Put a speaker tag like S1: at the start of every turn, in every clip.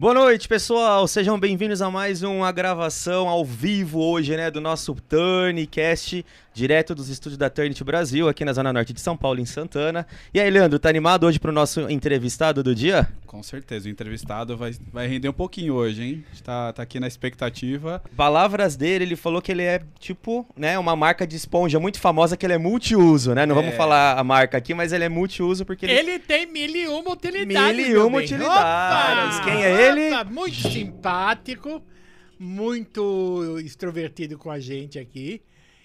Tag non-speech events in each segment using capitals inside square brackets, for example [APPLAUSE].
S1: Boa noite, pessoal. Sejam bem-vindos a mais uma gravação ao vivo hoje, né, do nosso Turncast, direto dos estúdios da Turnit Brasil, aqui na Zona Norte de São Paulo, em Santana. E aí, Leandro, tá animado hoje pro nosso entrevistado do dia?
S2: Com certeza, o entrevistado vai, vai render um pouquinho hoje, hein? A gente tá, tá aqui na expectativa.
S1: Palavras dele, ele falou que ele é, tipo, né, uma marca de esponja muito famosa, que ele é multiuso, né? Não
S2: É.
S1: vamos falar a marca aqui, mas ele é multiuso porque ele...
S3: Ele tem mil e uma utilidades.
S1: Mil e uma utilidades.
S3: Opa!
S1: Quem é ele?
S3: Opa, Muito simpático, muito extrovertido com a gente aqui.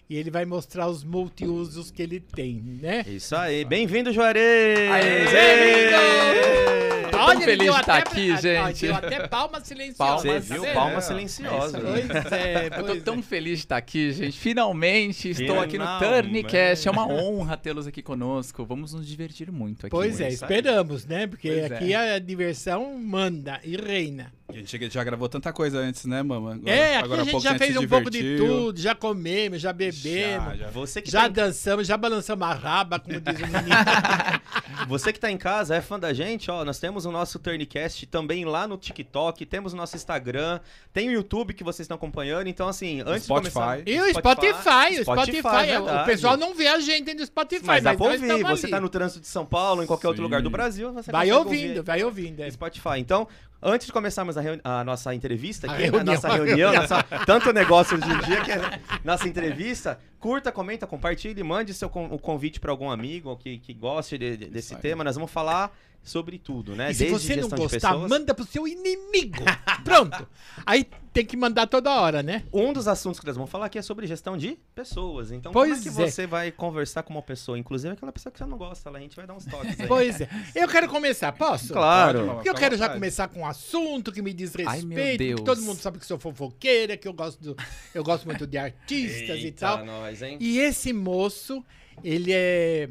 S3: E ele vai mostrar os multiusos que ele tem, né?
S1: Isso aí. Bem-vindo, Juarez!
S4: Aê,
S1: Ê!
S4: Tô tão
S3: Olha,
S4: feliz de estar
S3: até-
S4: aqui, gente.
S3: Deu até palma silenciosa.
S1: Você
S3: tá
S1: viu? Palma
S2: É,
S1: silenciosa.
S3: Pois é, [LAUGHS]
S4: Eu tô tão
S3: é.
S4: feliz de estar aqui, gente. Finalmente estou aqui no
S1: Finalmente.
S4: Turncast. É uma honra tê-los aqui conosco. Vamos nos divertir muito aqui.
S3: Pois é, esperamos, né? Porque
S4: é.
S3: aqui a diversão manda e reina.
S2: A gente já gravou tanta coisa antes, né, mama? Agora-
S3: é, aqui
S2: agora
S3: a gente já fez um pouco de tudo, já comemos, já bebemos.
S2: Já, já.
S1: Você que,
S3: Já
S1: tá
S3: dançamos, já balançamos a raba, como diz o menino.
S1: em... [LAUGHS] Você que tá em casa, é fã da gente, ó, nós temos o nosso Turncast também lá no TikTok, temos o nosso Instagram, tem o YouTube que vocês estão acompanhando, então assim, antes
S2: Spotify.
S1: de começar...
S3: E o Spotify, o Spotify.
S1: é
S3: o pessoal não vê a gente no Spotify,
S1: Mas
S3: mas,
S1: dá pra ouvir, você
S3: ali.
S1: tá no trânsito de São Paulo, em qualquer outro
S2: Sim.
S1: lugar do Brasil, você
S3: Vai ouvindo,
S1: ouvir
S3: vai ouvindo. é.
S1: Spotify. Então, antes de começarmos a, a nossa entrevista
S3: A
S1: né,
S3: reunião.
S1: nossa reunião, nossa, [LAUGHS] tanto negócio hoje em dia que é nossa entrevista, curta, comenta, compartilhe, mande seu con- o convite para algum amigo que, que goste de- de- desse tema. Nós vamos falar sobre tudo, né?
S3: E se
S1: Desde
S3: você não gostar,
S1: pessoas.
S3: manda pro seu inimigo. [LAUGHS] Pronto. Aí tem que mandar toda hora, né?
S1: Um dos assuntos que nós vamos falar aqui é sobre gestão de pessoas. Então,
S3: Pois
S1: como é que
S3: é.
S1: você vai conversar com uma pessoa, inclusive aquela pessoa que você não gosta, lá, a gente vai dar uns toques aí.
S3: Pois é. Eu quero começar, posso?
S1: Claro.
S2: Pode,
S3: Porque eu quero já começar com um assunto que me diz
S4: Ai,
S3: respeito,
S4: meu Deus.
S3: que todo mundo sabe que sou fofoqueira, que eu gosto, do, eu gosto muito de artistas e
S1: Eita,
S3: tal.
S1: nós, hein?
S3: E esse moço, ele é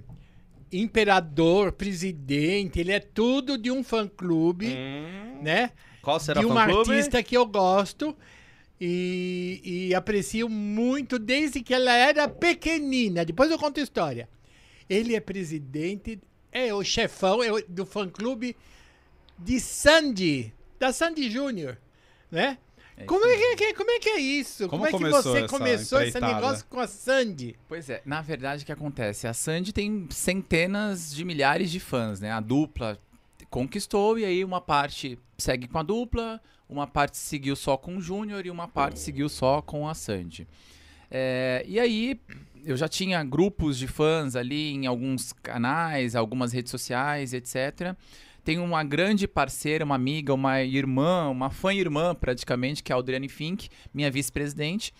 S3: imperador, presidente, ele é tudo de um fã-clube,
S1: Hum,
S3: né?
S1: qual será
S3: de
S1: o
S3: um
S1: fã-clube?
S3: artista que eu gosto e, e aprecio muito desde que ela era pequenina. Depois eu conto a história. Ele é presidente, é o chefão é o- do fã-clube de Sandy, da Sandy Júnior, né?
S4: É
S3: como, é que, é- como é que é isso?
S2: Como
S3: Como, é que você
S2: essa
S3: começou esse
S2: empreitada?
S3: negócio com a Sandy?
S4: Pois é, na verdade o que acontece? A Sandy tem centenas de milhares de fãs, né? A dupla conquistou e aí uma parte segue com a dupla, uma parte seguiu só com o Júnior e uma parte seguiu só com a Sandy. É, e aí eu já tinha grupos de fãs ali em alguns canais, algumas redes sociais, etc. Tenho uma grande parceira, uma amiga, uma irmã, uma fã-irmã praticamente, que é a Audriane Fink, minha vice-presidente.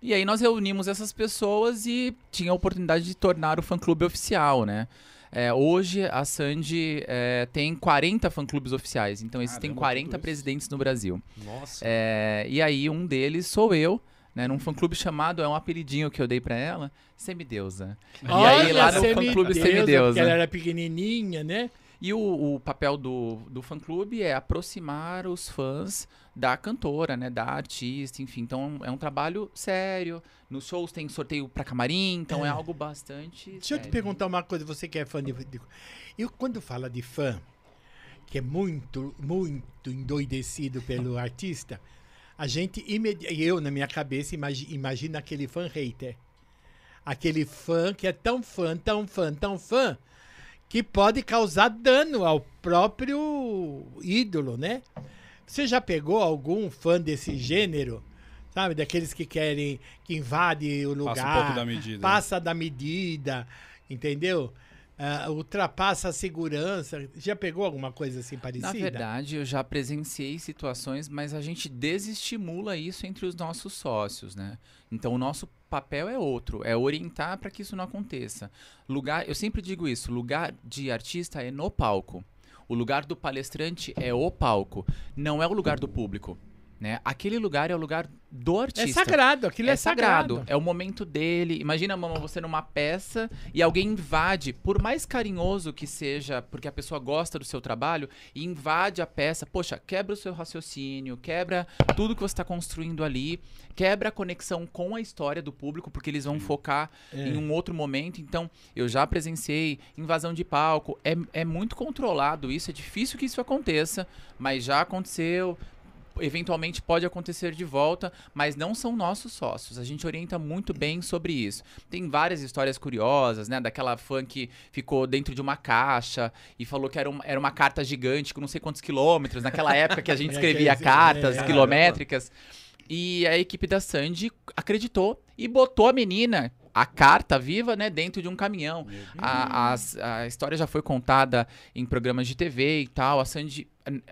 S4: E aí nós reunimos essas pessoas e tinha a oportunidade de tornar o fã-clube oficial, né? É, hoje a Sandy é, tem 40 fã-clubes oficiais, então existem
S2: Caramba,
S4: 40
S2: tudo isso.
S4: presidentes no Brasil.
S1: Nossa.
S4: É, e aí um deles sou eu, né? Num fã-clube chamado, é um apelidinho que eu dei pra ela, Semideusa. E aí lá no fã-clube
S3: Porque
S4: Semideusa.
S3: ela era pequenininha, né?
S4: E o, o papel do, do fã-clube é aproximar os fãs da cantora, né? Da artista, enfim. Então é um trabalho sério. Nos shows tem sorteio pra camarim, então é,
S3: É.
S4: algo bastante.
S3: Deixa eu te
S4: sério.
S3: perguntar uma coisa, você que é fã de. de eu, quando fala de fã, que é muito, muito endoidecido pelo [LAUGHS] artista, a gente, imedi eu na minha cabeça, imagi imagina aquele fã hater. Aquele fã que é tão fã, tão fã, tão fã, que pode causar dano ao próprio ídolo, né? Você já pegou algum fã desse gênero? Sabe, daqueles que querem, que invade o lugar,
S2: Passa um pouco da medida.
S3: passa da medida, entendeu? Ah, ultrapassa a segurança. Já pegou alguma coisa assim parecida?
S4: Na verdade, eu já presenciei situações, mas a gente desestimula isso entre os nossos sócios, né? Então, o nosso papel é outro, é orientar para que isso não aconteça. Lugar, eu sempre digo isso, lugar de artista é no palco. O lugar do palestrante é o palco, não é o lugar do público. Né? Aquele lugar é o lugar do artista.
S3: É sagrado, aquilo é,
S4: é sagrado. É o momento dele. Imagina, mamãe, você numa peça e alguém invade, por mais carinhoso que seja, porque a pessoa gosta do seu trabalho, e invade a peça. Poxa, quebra o seu raciocínio, quebra tudo que você está construindo ali, quebra a conexão com a história do público, porque eles vão focar
S3: É.
S4: em um outro momento. Então, eu já presenciei invasão de palco. É, é muito controlado isso, é difícil que isso aconteça, mas já aconteceu eventualmente pode acontecer de volta, mas não são nossos sócios. A gente orienta muito bem sobre isso. Tem várias histórias curiosas, né? Daquela fã que ficou dentro de uma caixa e falou que era uma, era uma carta gigante com não sei quantos quilômetros, naquela época que a gente [LAUGHS]
S3: É,
S4: escrevia
S3: que-
S4: cartas
S3: é,
S4: quilométricas. E a equipe da Sandy acreditou e botou a menina, a carta viva, né, dentro de um caminhão. A, as- a história já foi contada em programas de TV e tal. A Sandy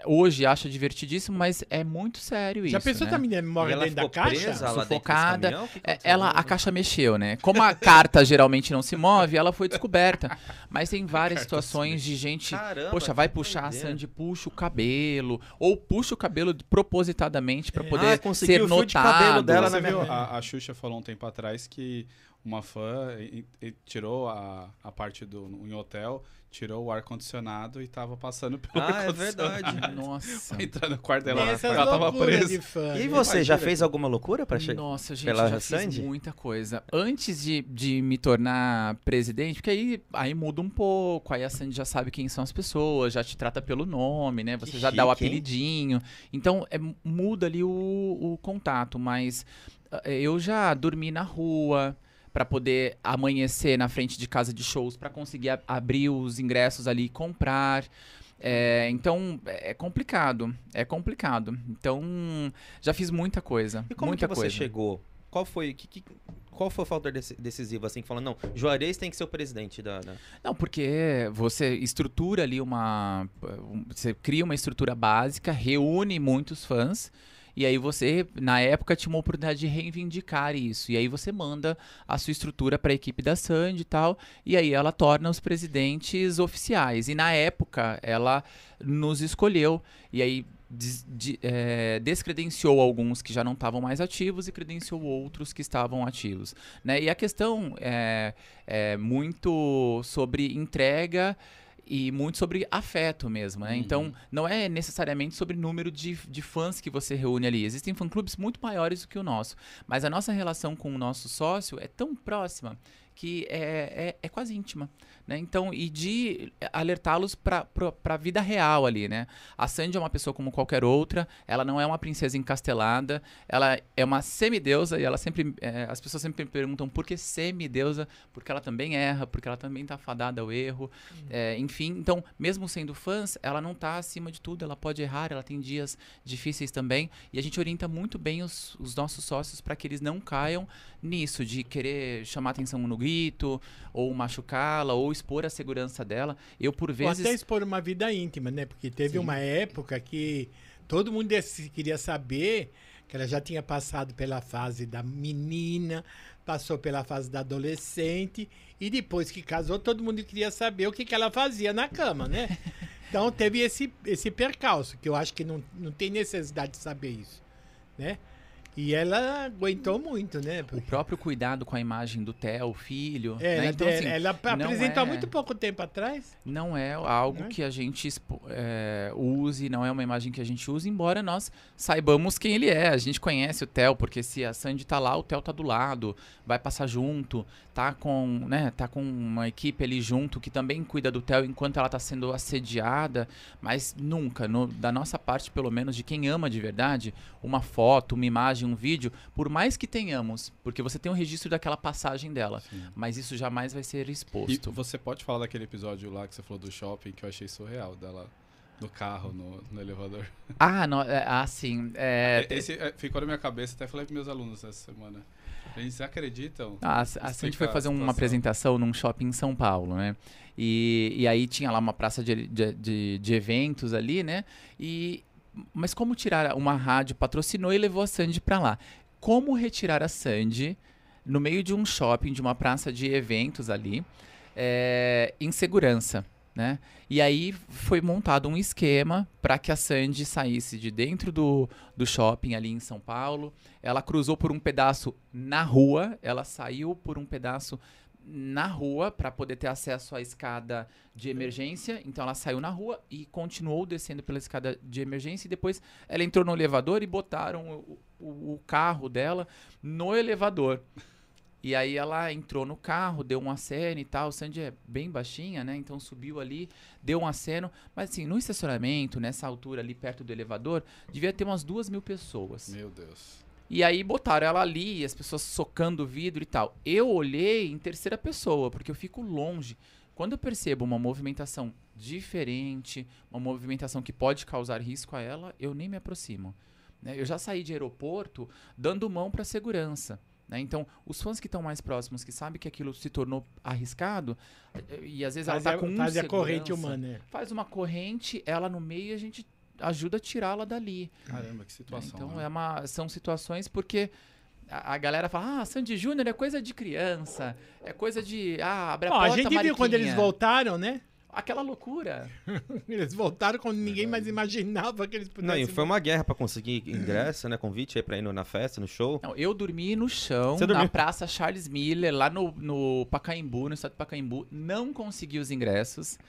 S4: hoje acha divertidíssimo, mas é muito sério
S3: Já
S4: isso.
S3: pensou
S4: né?
S3: que a menina
S1: E
S3: mora
S1: ela
S3: dentro da caixa?
S4: Sufocada.
S1: caminhão?
S4: É, ela, a caixa mexeu, né? Como a carta geralmente não se move, ela foi descoberta. Mas tem [LAUGHS] várias situações de gente.
S1: Caramba,
S4: Poxa, vai puxar a. Sandy, puxa o cabelo. Ou puxa o cabelo propositadamente pra
S3: É.
S4: poder
S1: Ah, conseguiu
S4: ser
S1: o fio de cabelo
S4: notado.
S1: dela minha-
S2: viu, a, a Xuxa falou um tempo atrás que uma fã e- e- tirou a, a parte do em hotel, tirou o ar-condicionado e tava passando pelo
S1: Ah, é
S2: ar-condicionado.
S1: verdade. [LAUGHS]
S4: Nossa.
S2: Pra entrar no quarto dela,
S3: essas
S2: ela tava presa.
S3: fã.
S1: E
S3: né?
S1: você, já
S2: Imagina.
S1: fez alguma loucura pra chegar?
S4: Nossa, gente,
S1: pela
S4: já
S1: Sandy?
S4: fiz muita coisa. Antes de, de me tornar presidente, porque aí, aí muda um pouco, aí a Sandy já sabe quem são as pessoas, já te trata pelo nome, né? Você
S1: Que
S4: já dá o
S1: chique, hein?
S4: apelidinho. Então, é, muda ali o, o contato, mas eh, eu já dormi na rua pra poder amanhecer na frente de casa de shows pra conseguir a- abrir os ingressos ali e comprar. É, então é complicado, é complicado. Então já fiz muita coisa,
S1: E como
S4: muita
S1: que você
S4: coisa.
S1: chegou? Qual foi, que, que- qual foi o fator deci- decisivo, assim, falando, não, Juarez tem que ser o presidente da... da-
S4: Não, porque você estrutura ali uma. um- Você cria uma estrutura básica, reúne muitos fãs. E aí você, na época, tinha uma oportunidade de reivindicar isso. E aí você manda a sua estrutura para a equipe da Sandy e tal. E aí ela torna os presidentes oficiais. E na época ela nos escolheu. E aí de- eh, descredenciou alguns que já não estavam mais ativos e credenciou outros que estavam ativos. Né? E a questão é, é muito sobre entrega e muito sobre afeto mesmo, né? Então, não é necessariamente sobre número de, de fãs que você reúne ali. Existem fã-clubes muito maiores do que o nosso. Mas a nossa relação com o nosso sócio é tão próxima que é, é, é quase íntima, né? Então, e de alertá-los para a vida real ali, né? A Sandy é uma pessoa como qualquer outra, ela não é uma princesa encastelada, ela é uma semideusa e ela sempre, é, as pessoas sempre me perguntam por que semideusa, porque ela também erra, porque ela também tá fadada ao erro, é, enfim. Então, mesmo sendo fãs, ela não tá acima de tudo, ela pode errar, ela tem dias difíceis também e a gente orienta muito bem os, os nossos sócios para que eles não caiam nisso de querer chamar atenção no grito ou machucá-la ou expor a segurança dela. Eu por
S3: Ou
S4: vezes
S3: até expor uma vida íntima, né? Porque teve
S4: Sim.
S3: uma época que todo mundo queria saber que ela já tinha passado pela fase da menina, passou pela fase da adolescente e depois que casou, todo mundo queria saber o que, que ela fazia na cama, né? [LAUGHS] Então teve esse, esse percalço, que eu acho que não, não tem necessidade de saber isso, né? E ela aguentou muito, né?
S4: o
S3: Porque,
S4: próprio cuidado com a imagem do Theo, o filho,
S3: é,
S4: né?
S3: ela,
S4: então
S3: te-
S4: assim,
S3: ela
S4: não
S3: apresentou há
S4: é-
S3: muito pouco tempo atrás.
S4: não é algo
S3: Né?
S4: que a gente é, use, não é uma imagem que a gente use, embora nós saibamos quem ele é. A gente conhece o Theo, porque se a Sandy tá lá, o Theo tá do lado, vai passar junto, tá com, né, tá com uma equipe ali junto que também cuida do Theo enquanto ela tá sendo assediada, mas nunca, no- da nossa parte, pelo menos, de quem ama de verdade, uma foto, uma imagem, um vídeo, por mais que tenhamos, porque você tem o registro daquela passagem dela, mas isso jamais vai ser
S2: E
S4: exposto.
S2: você pode falar daquele episódio lá que você falou do shopping, que eu achei surreal, dela no carro, no, no elevador.
S4: Ah, não, é, ah, sim. É,
S2: Esse é, ficou na minha cabeça, até falei para meus alunos essa semana. Eles acreditam?
S4: a, a Sandy
S2: explica
S4: foi
S2: a
S4: fazer uma apresentação num shopping em São Paulo, né? E, e aí tinha lá uma praça de, de, de- de eventos ali, né? E, mas como tirar uma rádio patrocinou e levou a Sandy pra lá? Como retirar a Sandy no meio de um shopping, de uma praça de eventos ali, é, em segurança? né? E aí foi montado um esquema para que a Sandy saísse de dentro do, do shopping ali em São Paulo. Ela cruzou por um pedaço na rua, ela saiu por um pedaço na rua para poder ter acesso à escada de emergência. Então ela saiu na rua e continuou descendo pela escada de emergência. E depois ela entrou no elevador e botaram o, o, o carro dela no elevador. E aí ela entrou no carro, deu um aceno e tal. O Sandy é bem baixinha, né? Então subiu ali, deu um aceno. Mas assim, no estacionamento, nessa altura ali perto do elevador, devia ter umas duas mil pessoas.
S2: Meu Deus.
S4: E aí botaram ela ali, as pessoas socando o vidro e tal. Eu olhei em terceira pessoa, porque eu fico longe. Quando eu percebo uma movimentação diferente, uma movimentação que pode causar risco a ela, eu nem me aproximo. né? Eu já saí de aeroporto dando mão para segurança. né? Então, os fãs que estão mais próximos, que sabem que aquilo se tornou arriscado, eh, e às vezes
S3: Faz,
S4: ela
S3: a,
S4: tá com um
S3: faz a corrente humana. é.
S4: Faz uma corrente, ela no meio e a gente ajuda a tirá-la dali.
S2: Caramba, que situação.
S4: Então
S2: né?
S4: é uma, são situações porque a, a galera fala, ah, Sandy Júnior é coisa de criança, é coisa de, ah, abre a
S3: Ó, a
S4: porta,
S3: gente viu quando eles
S4: Mariquinha."
S3: voltaram, né?
S4: Aquela loucura. [LAUGHS]
S3: Eles voltaram quando ninguém mais imaginava que eles
S1: Não,
S3: pudessem.
S1: e foi uma guerra pra conseguir ingresso, né? Convite aí pra ir na festa, no show.
S4: Não, eu dormi no chão,
S1: Você
S4: na
S1: dormiu?
S4: Praça Charles Miller, lá no, no Pacaembu, no estado de Pacaembu, não consegui os ingressos.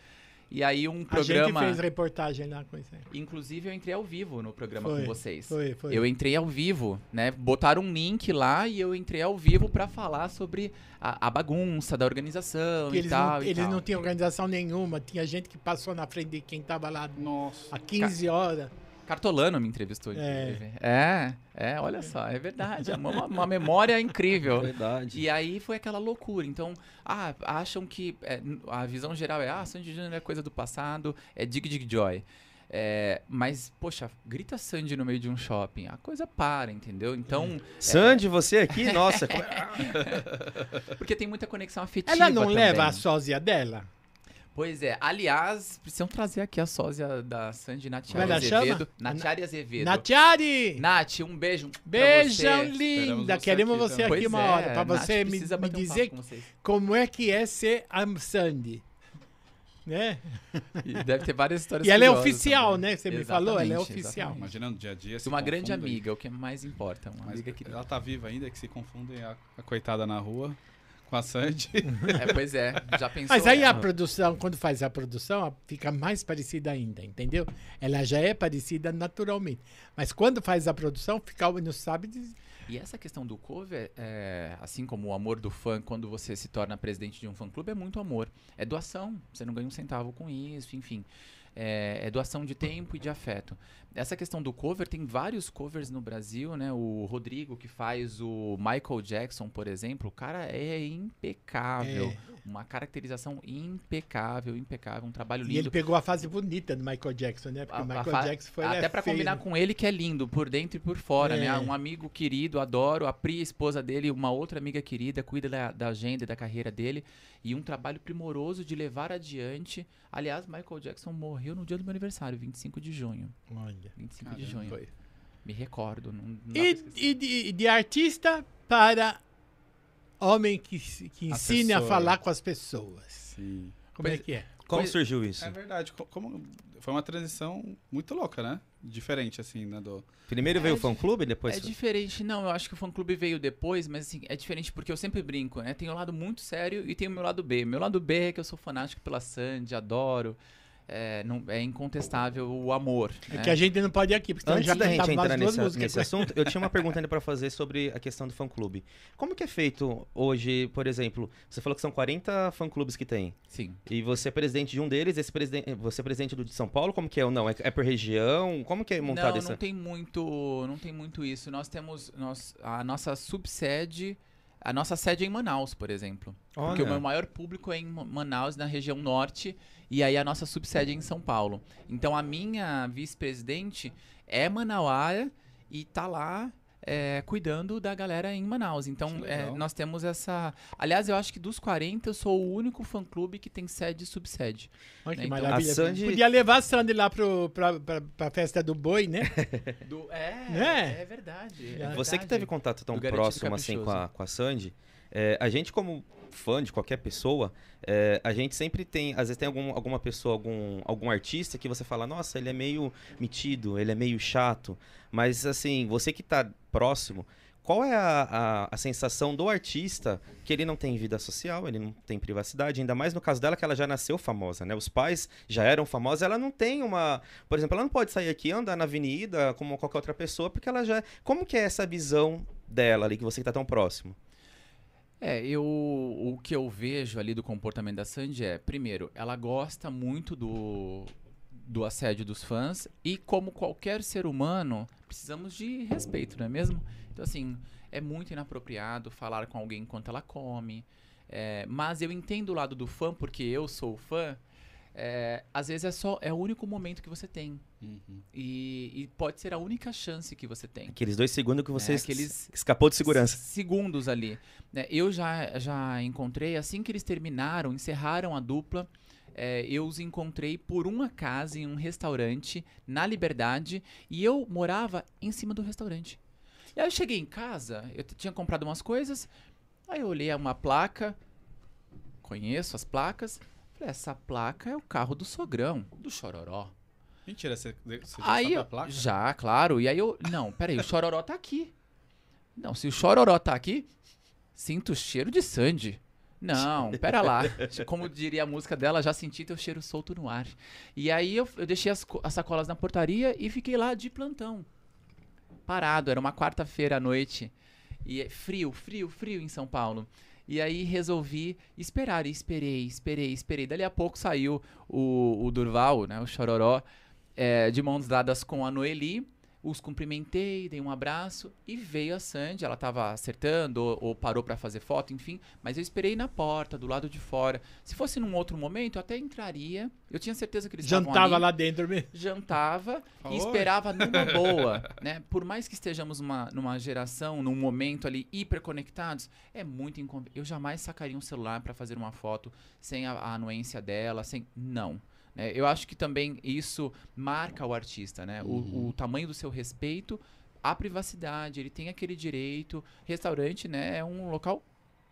S4: E aí um
S3: A
S4: programa,
S3: gente fez reportagem lá com isso. aí.
S4: inclusive eu entrei ao vivo no programa
S3: Foi,
S4: com vocês.
S3: Foi, foi.
S4: Eu entrei ao vivo, né? Botaram um link lá e eu entrei ao vivo pra falar sobre a, a bagunça da organização e
S3: eles
S4: tal.
S3: não,
S4: e
S3: eles
S4: tal.
S3: não tinham organização nenhuma. Tinha gente que passou na frente de quem tava lá
S2: Nossa.
S3: há 15 horas.
S4: Cartolano me entrevistou.
S3: É.
S4: É, é, olha só, é verdade. É uma, uma memória incrível. [LAUGHS]
S1: Verdade.
S4: E aí foi aquela loucura. Então, ah, acham que é, a visão geral é, ah, Sandy Júnior é coisa do passado, é Dig Dig Joy. É, mas, poxa, grita Sandy no meio de um shopping, a coisa para, entendeu? Então,
S1: Sandy, você aqui, nossa. [LAUGHS]
S4: porque tem muita conexão afetiva.
S3: Ela não
S4: também.
S3: leva a sósia dela?
S4: Pois é, aliás, precisam trazer aqui a sósia da Sandy,
S3: Como
S4: Natiari
S3: ela chama?
S4: Azevedo. Natiari Azevedo.
S3: Natiari!
S4: Nath, um beijo. pra
S3: Beijão
S4: você.
S3: linda!
S2: você
S3: Queremos
S2: aqui
S3: você aqui uma
S4: é,
S3: hora, pra
S4: Nath
S3: você me, me
S4: um
S3: dizer
S4: vocês.
S3: como é que é ser a Sandy. Né?
S4: E deve ter várias histórias
S3: E ela é oficial,
S4: também.
S3: né? Você me falou, ela é
S4: Exatamente,
S3: oficial.
S4: exatamente.
S2: Imagina no dia a dia. se
S4: Uma grande amiga, o que mais importa. Uma
S2: Mas
S4: amiga querida.
S2: ela tá viva ainda, que se confundem a, a coitada na rua Sandy.
S4: É, pois é, já pensou.
S3: Mas aí
S4: é.
S3: a produção, quando faz a produção, fica mais parecida ainda, entendeu? Ela já é parecida naturalmente. Mas quando faz a produção, fica não sabe dizer.
S4: E essa questão do cover, é, assim como o amor do fã quando você se torna presidente de um fã-clube, é muito amor. É doação, você não ganha um centavo com isso, enfim. É, é doação de tempo e de afeto. Essa questão do cover, tem vários covers no Brasil, né? O Rodrigo, que faz o Michael Jackson, por exemplo, o cara é impecável.
S3: É.
S4: Uma caracterização impecável, impecável, um trabalho
S3: E
S4: lindo.
S3: ele pegou a fase bonita do Michael Jackson, né? Porque
S4: A-
S3: o Michael Jackson foi
S4: Até
S3: é
S4: pra
S3: feio,
S4: combinar
S3: né?
S4: com ele, que é lindo, por dentro e por fora,
S3: É.
S4: né? Um amigo querido, adoro. A Pri, esposa dele, uma outra amiga querida, cuida da, da agenda e da carreira dele. E um trabalho primoroso de levar adiante. Aliás, Michael Jackson morreu no dia do meu aniversário, 25 de junho.
S3: Olha.
S4: 25 de
S2: Caramba.
S4: junho.
S3: Foi.
S4: Me recordo. Não, não
S3: E, e de, de artista para homem que, que ensine a
S2: Assessor.
S3: falar com as pessoas.
S2: Sim.
S3: Como é
S4: Pois-
S3: que é?
S1: Como
S4: Pois-
S1: surgiu isso?
S2: É verdade. co- Como, foi uma transição muito louca, né? Diferente, assim, né? Do,
S1: Primeiro veio
S4: É
S1: o fã-clube, depois...
S4: É diferente, não, eu acho que o fã clube veio depois, mas assim, é diferente porque eu sempre brinco, né? Tem o lado muito sério e tem o meu lado B. Meu lado B é que eu sou fanático pela Sandy, adoro. É, não, é incontestável o amor.
S3: É
S4: né?
S3: que a gente não pode ir aqui, porque
S1: Antes
S3: já
S1: da gente entrar nesse, nesse assunto, eu tinha uma pergunta ainda pra fazer sobre a questão do fã-clube. Como que é feito hoje, por exemplo, você falou que são 40 fã-clubes que tem,
S4: Sim.
S1: e você é presidente de um deles, esse presidente, você é presidente do de São Paulo, como que é ou não? É, é por região? Como que é montado
S4: não,
S1: essa...
S4: não tem muito, não tem muito isso. Nós temos nós, a nossa subsede, a nossa sede é em Manaus, por exemplo. Porque o
S1: Olha.
S4: meu maior público é em Ma- Manaus, na região norte, e aí a nossa subsede é em São Paulo. Então a minha vice-presidente é manauara e tá lá é, cuidando da galera em Manaus. Então é, nós temos essa. Aliás, eu acho que dos 40 eu sou o único fã-clube que tem sede e subsede.
S3: Olha que
S4: Então,
S3: maravilha.
S1: a Sandy-
S3: Podia levar a Sandy lá pro, pra, pra, pra festa do boi, né? [LAUGHS]
S4: Do, é,
S3: Né?
S4: é verdade. é
S3: Você
S1: Você que
S4: verdade.
S1: teve contato tão próximo assim com a, com a Sandy, É, a gente, como fã de qualquer pessoa, é, a gente sempre tem, às vezes tem algum, alguma pessoa, algum, algum artista que você fala, nossa, ele é meio metido, ele é meio chato. Mas assim, você que tá próximo, qual é a, a, a, sensação do artista que ele não tem vida social, ele não tem privacidade, ainda mais no caso dela que ela já nasceu famosa, né? Os pais já eram famosos, ela não tem uma, por exemplo, ela não pode sair aqui andar na avenida como qualquer outra pessoa, porque ela já, como que é essa visão dela ali que você está tão próximo?
S4: É, eu o que eu vejo ali do comportamento da Sandy é, primeiro, ela gosta muito do do assédio dos fãs e como qualquer ser humano, precisamos de respeito, não é mesmo? Então, assim, é muito inapropriado falar com alguém enquanto ela come. É, mas eu entendo o lado do fã, porque eu sou fã. É, às vezes é só é o único momento que você tem uhum. e, e, pode ser a única chance que você tem
S1: aqueles dois segundos que você é, aqueles escapou de segurança
S4: segundos ali né? eu já já encontrei assim que eles terminaram encerraram a dupla é, eu os encontrei por uma casa em um restaurante na Liberdade e eu morava em cima do restaurante e aí eu cheguei em casa, eu tinha comprado umas coisas, aí eu olhei uma placa, conheço as placas, essa placa é o carro do sogrão, do Chororó.
S2: Mentira, você, você
S4: já aí, a placa? Já, claro. E aí eu, não, peraí, o Chororó tá aqui. Não, se o Chororó tá aqui, sinto o cheiro de Sandy. Não, [LAUGHS] pera lá. Como diria a música dela, já senti teu cheiro solto no ar. E aí eu, eu deixei as, as sacolas na portaria e fiquei lá de plantão parado, era uma quarta-feira à noite. E é frio, frio, frio em São Paulo. E aí resolvi esperar, e esperei, esperei, esperei. Dali a pouco saiu o, o Durval, né, o Chororó, é, de mãos dadas com a Noeli os cumprimentei, dei um abraço e veio a Sandy. Ela estava acertando ou, ou parou para fazer foto, enfim. Mas eu esperei na porta, do lado de fora. Se fosse num outro momento, eu até entraria. Eu tinha certeza que eles
S3: Jantava lá dentro mesmo.
S4: Jantava e esperava numa [LAUGHS] boa. né? Por mais que estejamos numa, numa geração, num momento ali hiperconectados, é muito inconveniente. Eu jamais sacaria um celular para fazer uma foto sem a, a anuência dela, sem. Não. É, eu acho que também isso marca o artista, né? Uhum. O, o, tamanho do seu respeito à privacidade, ele tem aquele direito. Restaurante, né, é um local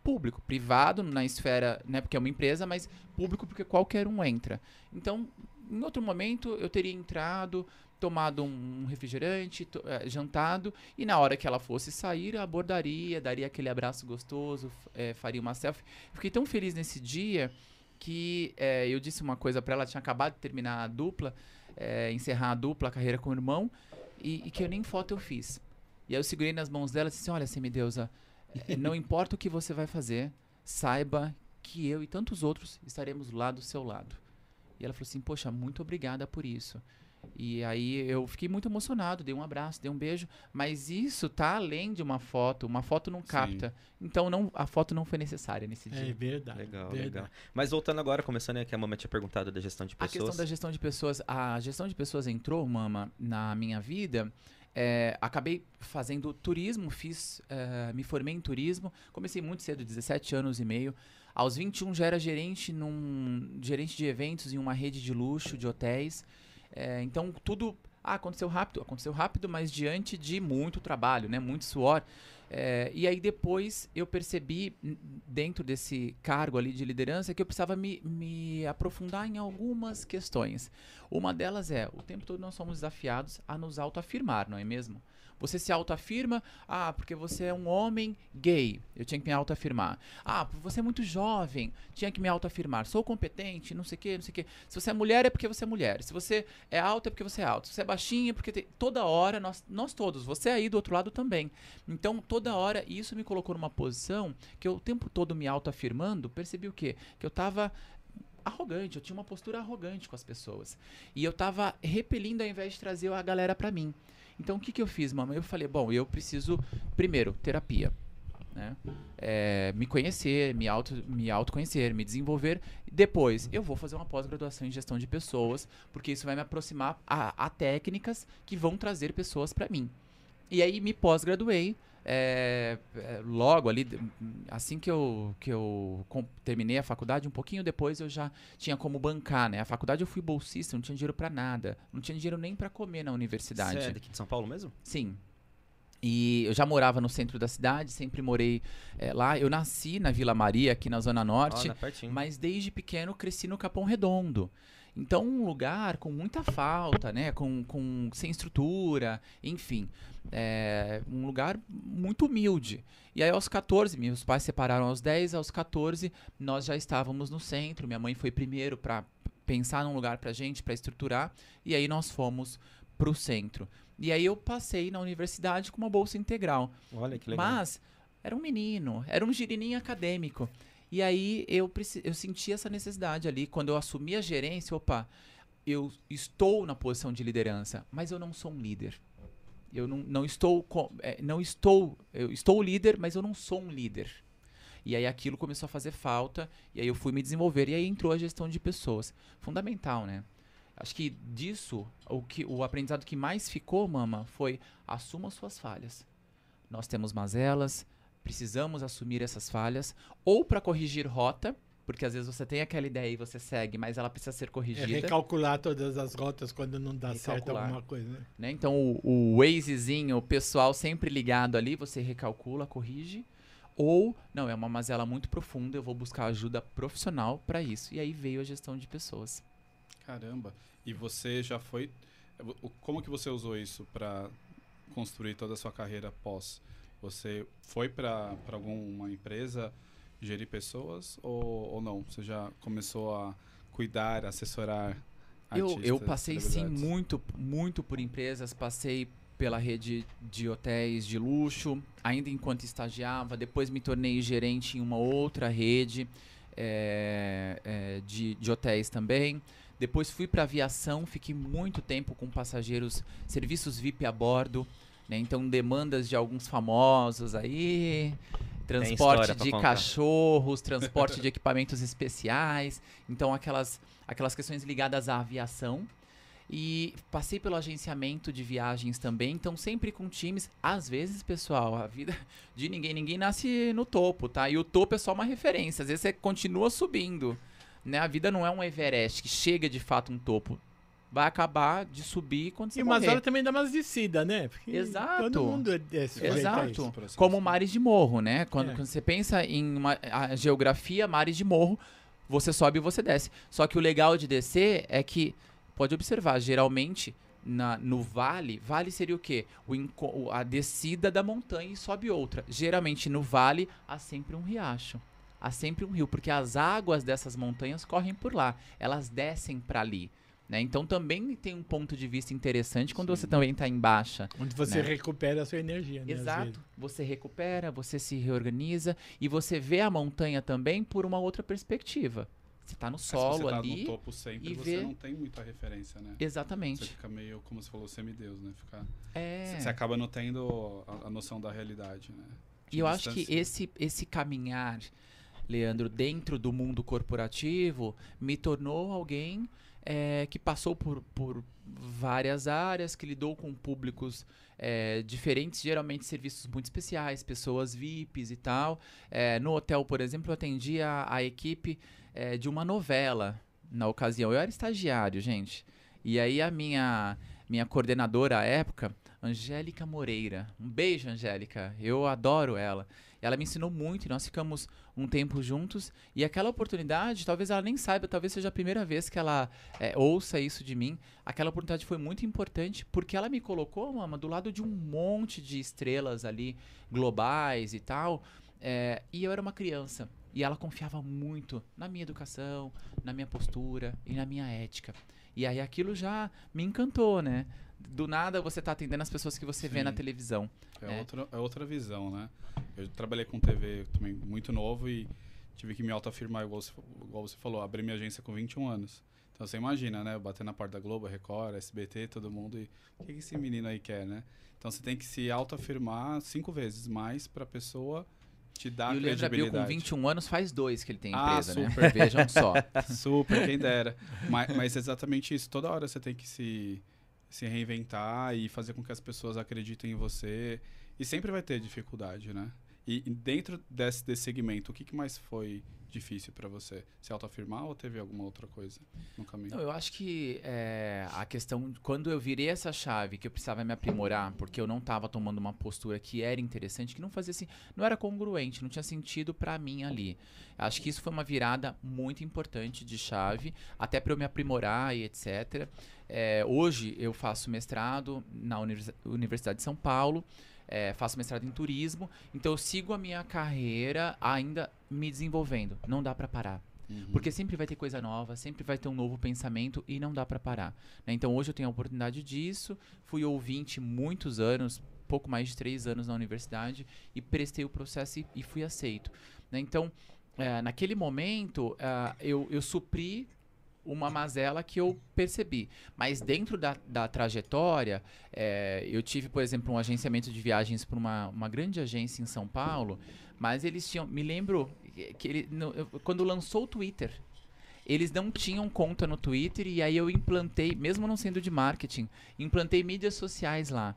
S4: público, privado na esfera, né, porque é uma empresa, mas público porque qualquer um entra. Então, em outro momento, eu teria entrado, tomado um refrigerante, é, jantado, e na hora que ela fosse sair, abordaria, daria aquele abraço gostoso, é, faria uma selfie. Fiquei tão feliz nesse dia que é, eu disse uma coisa para ela, tinha acabado de terminar a dupla, é, encerrar a dupla, a carreira com o irmão, e, e, que eu nem foto eu fiz. E aí eu segurei nas mãos dela e disse assim, olha, semideusa, é, não [LAUGHS] importa o que você vai fazer, saiba que eu e tantos outros estaremos lá do seu lado. E ela falou assim, poxa, muito obrigada por isso. E aí eu fiquei muito emocionado, dei um abraço, dei um beijo, mas isso tá além de uma foto, uma foto não capta. Sim. Então não, a foto não foi necessária nesse dia.
S3: É verdade.
S1: Legal,
S3: verdade.
S1: legal. Mas voltando agora, começando aqui, a Mama tinha perguntado da gestão de pessoas.
S4: A questão da gestão de pessoas, a gestão de pessoas entrou, Mama, na minha vida. É, acabei fazendo turismo, fiz, é, me formei em turismo, comecei muito cedo, 17 anos e meio. Aos 21 já era gerente num gerente de eventos em uma rede de luxo de hotéis. É, então tudo ah, aconteceu rápido, aconteceu rápido, mas diante de muito trabalho, né, muito suor. É, e aí depois eu percebi, dentro desse cargo ali de liderança, que eu precisava me, me aprofundar em algumas questões. Uma delas é, o tempo todo nós somos desafiados a nos autoafirmar, não é mesmo? Você se autoafirma, ah, porque você é um homem gay, eu tinha que me autoafirmar. Ah, você é muito jovem, tinha que me autoafirmar. Sou competente, não sei o que, não sei o que. Se você é mulher, é porque você é mulher. Se você é alta, é porque você é alto. Se você é baixinha, é porque tem... toda hora, nós, nós todos, você aí do outro lado também. Então, toda hora, isso me colocou numa posição que eu o tempo todo me autoafirmando, percebi o quê? Que eu tava arrogante, eu tinha uma postura arrogante com as pessoas. E eu tava repelindo ao invés de trazer a galera para mim. Então o que, que eu fiz, mamãe? Eu falei, bom, eu preciso, primeiro, terapia. Né? É, me conhecer, me, auto, me autoconhecer, me desenvolver. Depois, eu vou fazer uma pós-graduação em gestão de pessoas, porque isso vai me aproximar a, a técnicas que vão trazer pessoas para mim. E aí me pós-graduei é, é, logo ali, assim que eu, que eu terminei a faculdade, um pouquinho depois eu já tinha como bancar, né? A faculdade eu fui bolsista, não tinha dinheiro para nada, não tinha dinheiro nem para comer na universidade. Você é
S1: daqui de São Paulo mesmo?
S4: Sim. E eu já morava no centro da cidade, sempre morei é, lá. Eu nasci na Vila Maria, aqui na Zona Norte,
S1: Olha,
S4: mas desde pequeno cresci no Capão Redondo. Então, um lugar com muita falta, né? Com, com, sem estrutura, enfim. É, um lugar muito humilde. E aí, aos 14, meus pais separaram aos 10, aos 14, nós já estávamos no centro. Minha mãe foi primeiro para pensar num lugar pra gente, para estruturar. E aí, nós fomos pro centro. E aí, eu passei na universidade com uma bolsa integral.
S1: Olha que legal.
S4: Mas era um menino, era um girininho acadêmico. E aí eu, eu senti essa necessidade ali. Quando eu assumi a gerência, opa, eu estou na posição de liderança, mas eu não sou um líder. Eu não, não estou. é, não estou. Eu estou líder, mas eu não sou um líder. E aí aquilo começou a fazer falta, e aí eu fui me desenvolver, e aí entrou a gestão de pessoas. Fundamental, né? Acho que disso, o, que, o aprendizado que mais ficou, mama, foi assuma suas falhas. Nós temos mazelas, precisamos assumir essas falhas, ou para corrigir rota, porque às vezes você tem aquela ideia e você segue, mas ela precisa ser
S3: É
S4: corrigida.
S3: recalcular todas as rotas quando não dá certo
S4: Recalcular.
S3: alguma coisa. Né?
S4: né? Então o, o Wazezinho, o pessoal sempre ligado ali, você recalcula, corrige. Ou, não, é uma mazela muito profunda, eu vou buscar ajuda profissional para isso. E aí veio a gestão de pessoas.
S2: Caramba. E você já foi. Como que você usou isso para construir toda a sua carreira pós? Você foi para alguma empresa gerir pessoas ou, ou não? Você já começou a cuidar, assessorar
S4: Eu,
S2: artistas?
S4: eu passei sim muito, muito por empresas, passei pela rede de hotéis de luxo, ainda enquanto estagiava, depois me tornei gerente em uma outra rede é, é, de, de hotéis também. Depois fui para aviação, fiquei muito tempo com passageiros, serviços VIP a bordo, né? então demandas de alguns famosos aí, transporte de cachorros, [LAUGHS] transporte de equipamentos especiais, então aquelas, aquelas questões ligadas à aviação. E passei pelo agenciamento de viagens também, então sempre com times. Às vezes, pessoal, a vida [LAUGHS] de ninguém, ninguém nasce no topo, tá? E o topo é só uma referência. Às vezes você continua subindo, né? A vida não é um Everest que chega de fato um topo. Vai acabar de subir quando você
S3: E
S4: morrer.
S3: umas horas também dá umas descidas, né? Porque
S4: Exato.
S3: Todo mundo é, é
S4: Exato. Como mares de morro, né? Quando,
S3: É.
S4: quando você pensa em uma, a geografia, mares de morro, você sobe e você desce. Só que o legal de descer é que, pode observar, geralmente na, no vale, vale seria o quê? O- a descida da montanha e sobe outra. Geralmente no vale há sempre um riacho. Há sempre um rio, porque as águas dessas montanhas correm por lá. Elas descem para ali. Né? Então também tem um ponto de vista interessante quando
S2: Sim.
S4: você também está em baixa.
S3: Onde você
S4: Né?
S3: recupera a sua energia, né?
S4: Exato. Você recupera, você se reorganiza e você vê a montanha também por uma outra perspectiva. Você tá no
S2: Mas se
S4: solo
S2: você tá
S4: ali.
S2: no topo sempre,
S4: e
S2: você
S4: vê-
S2: não tem muita referência, né? Você
S4: Exatamente.
S2: fica meio, como você falou, semideus, né? Fica,
S4: É.
S2: Você acaba não tendo a, a noção da realidade, né?
S4: E eu acho que esse, esse caminhar, Leandro, dentro do mundo corporativo, me tornou alguém é, que passou por, por várias áreas, que lidou com públicos é, diferentes, geralmente serviços muito especiais, pessoas VIPs e tal. É, no hotel, por exemplo, eu atendi a, a equipe é, de uma novela na ocasião. Eu era estagiário, gente. E aí a minha, minha coordenadora à época, Angélica Moreira. Um beijo, Angélica. Eu adoro ela. Ela me ensinou muito e nós ficamos um tempo juntos. E aquela oportunidade, talvez ela nem saiba, talvez seja a primeira vez que ela é, ouça isso de mim. Aquela oportunidade foi muito importante porque ela me colocou, mama, do lado de um monte de estrelas ali, globais e tal. é, e eu era uma criança. E ela confiava muito na minha educação, na minha postura e na minha ética. E aí aquilo já me encantou, né? Do nada você tá atendendo as pessoas que você vê
S2: Sim.
S4: na televisão.
S2: É,
S4: É.
S2: Outra, é outra visão, né? Eu trabalhei com TV também muito novo e tive que me autoafirmar, igual você, igual você falou, abri minha agência com 21 anos. Então você imagina, né? Bater na porta da Globo, Record, SBT, todo mundo e o que que esse menino aí quer, né? Então você tem que se autoafirmar cinco vezes mais pra pessoa te dar
S4: e o Leandro abriu com
S2: credibilidade.
S4: 21 anos, faz dois que ele tem
S2: Ah,
S4: empresa, né?
S2: super. [LAUGHS]
S4: Vejam só. [LAUGHS]
S2: Super, quem dera. mas, mas é exatamente isso. Toda hora você tem que se, se reinventar e fazer com que as pessoas acreditem em você. E sempre vai ter dificuldade, né? E dentro desse, desse segmento, o que, que mais foi difícil para você? Se autoafirmar ou teve alguma outra coisa no caminho?
S4: Não, eu acho que é, a questão, quando eu virei essa chave, que eu precisava me aprimorar, porque eu não estava tomando uma postura que era interessante, que não fazia assim, não era congruente, não tinha sentido para mim ali. Acho que isso foi uma virada muito importante de chave, até para eu me aprimorar e etc. É, hoje eu faço mestrado na Univers- Universidade de São Paulo. é, faço mestrado em turismo, então eu sigo a minha carreira ainda me desenvolvendo. Não dá para parar.
S2: Uhum.
S4: Porque sempre vai ter coisa nova, sempre vai ter um novo pensamento e não dá pra parar. né? Então hoje eu tenho a oportunidade disso. Fui ouvinte muitos anos, pouco mais de três anos na universidade e prestei o processo e, e fui aceito. né? Então, eh, naquele momento, ah, eu, eu supri uma mazela que eu percebi. Mas dentro da, da trajetória, eh, eu tive, por exemplo, um agenciamento de viagens para uma, uma grande agência em São Paulo, mas eles tinham. Me lembro que ele, no- eu- quando lançou o Twitter, eles não tinham conta no Twitter e aí eu implantei, mesmo não sendo de marketing, implantei mídias sociais lá.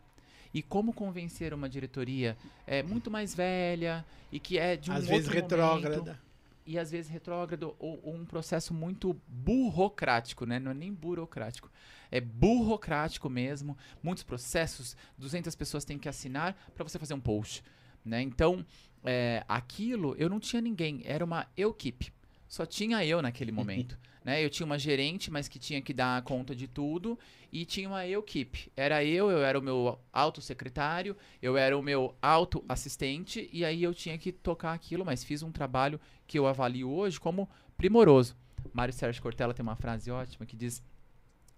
S4: E como convencer uma diretoria é muito mais velha e que é de um
S3: Às
S4: outro
S3: vezes
S4: momento,
S3: retrógrada.
S4: E às vezes retrógrado ou, ou um processo muito burocrático, né? Não é nem burocrático. É burocrático mesmo, muitos processos, 200 pessoas têm que assinar para você fazer um post, né? Então, é, aquilo eu não tinha ninguém, era uma equipe. Só tinha eu naquele momento, né? Eu tinha uma gerente, mas que tinha que dar conta de tudo e tinha uma equipe. Era eu, eu era o meu auto-secretário, eu era o meu auto-assistente e aí eu tinha que tocar aquilo, mas fiz um trabalho que eu avalio hoje como primoroso. Mário Sérgio Cortella tem uma frase ótima que diz: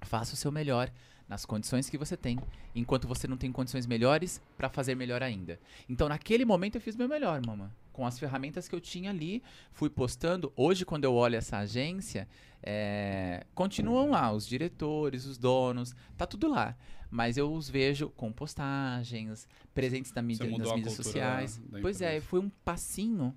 S4: Faça o seu melhor nas condições que você tem, enquanto você não tem condições melhores para fazer melhor ainda. Então, naquele momento eu fiz meu melhor, mama. Com as ferramentas que eu tinha ali, fui postando. Hoje, quando eu olho essa agência, é, continuam lá os diretores, os donos, tá tudo lá. Mas eu os vejo com postagens, presentes na mídia, nas mídias sociais.
S2: da
S4: pois é, foi um passinho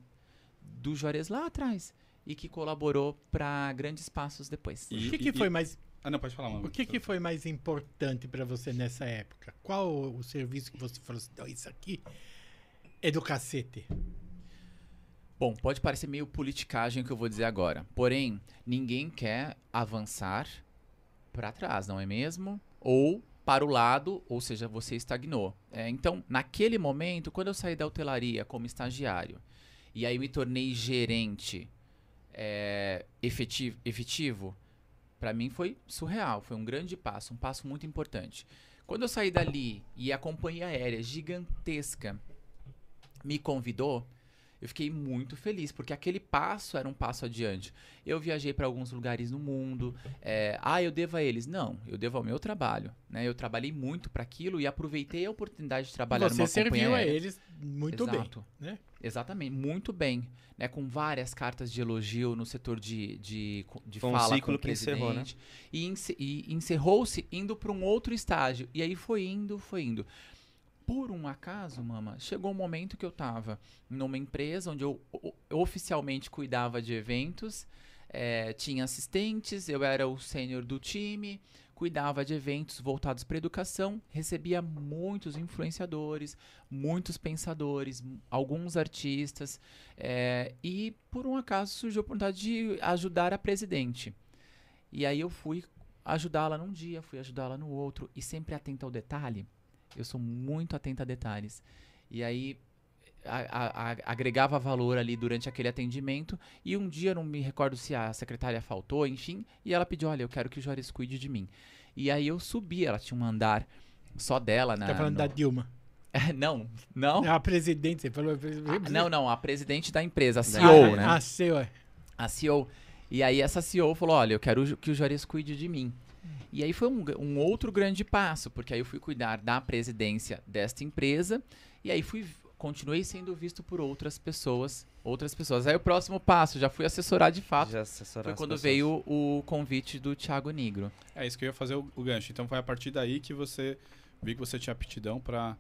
S4: do Juarez lá atrás e que colaborou para grandes passos depois.
S2: E-
S3: o que, que
S2: e-
S3: foi mais
S2: Ah, não, pode falar, mano.
S3: O que, que foi mais importante para você nessa época? Qual o, serviço que você falou assim, "Não, isso aqui é do cacete?
S4: Bom, pode parecer meio politicagem o que eu vou dizer agora. Porém, ninguém quer avançar para trás, não é mesmo? Ou para o lado, ou seja, você estagnou. É, então, naquele momento, quando eu saí da hotelaria como estagiário e aí me tornei gerente é, efetivo, efetivo para mim foi surreal, foi um grande passo, um passo muito importante. Quando eu saí dali e a companhia aérea gigantesca me convidou, eu fiquei muito feliz, porque aquele passo era um passo adiante. Eu viajei para alguns lugares no mundo. é, ah, eu devo a eles. Não, eu devo ao meu trabalho. Né? Eu trabalhei muito para aquilo e aproveitei a oportunidade de trabalhar
S3: você
S4: numa
S3: serviu
S4: companhia
S3: a
S4: aérea.
S3: eles muito
S4: Exato.
S3: bem, né?
S4: Exatamente, muito bem. Né, com várias cartas de elogio no setor de, de, de
S1: Foi um
S4: fala
S1: ciclo
S4: com o
S1: que encerrou, né?
S4: E, e encerrou-se indo para um outro estágio. E aí foi indo, foi indo. Por um acaso, mama, chegou um momento que eu estava numa empresa onde eu, oficialmente cuidava de eventos, eh, tinha assistentes, eu era o sênior do time, cuidava de eventos voltados para educação, recebia muitos influenciadores, muitos pensadores, alguns artistas, eh, e por um acaso surgiu a oportunidade de ajudar a presidente. E aí eu fui ajudá-la num dia, fui ajudá-la no outro, e sempre atenta ao detalhe. Eu sou muito atenta a detalhes. E aí a- a- a- agregava valor ali durante aquele atendimento. E um dia, não me recordo se a secretária faltou, enfim, e ela pediu: Olha, eu quero que o Juarez cuide de mim. E aí eu subi, ela tinha um andar só dela na.
S3: Tá falando
S4: no-
S3: da Dilma. [LAUGHS]
S4: não, não.
S3: A presidente, você falou.
S4: Ah, não, não, a presidente da empresa, a
S3: Ah,
S4: CEO, né?
S3: A CEO. é.
S4: a CEO. E aí essa CEO falou, olha, eu quero que o Juarez cuide de mim. E aí foi um, um outro grande passo, porque aí eu fui cuidar da presidência desta empresa e aí fui continuei sendo visto por outras pessoas, outras pessoas. Aí o próximo passo, já fui assessorar de fato,
S1: Já assessorar
S4: foi quando
S1: pessoas.
S4: veio o convite do Thiago Negro.
S2: É isso que eu ia fazer o, o gancho. Então foi a partir daí que você viu que você tinha aptidão para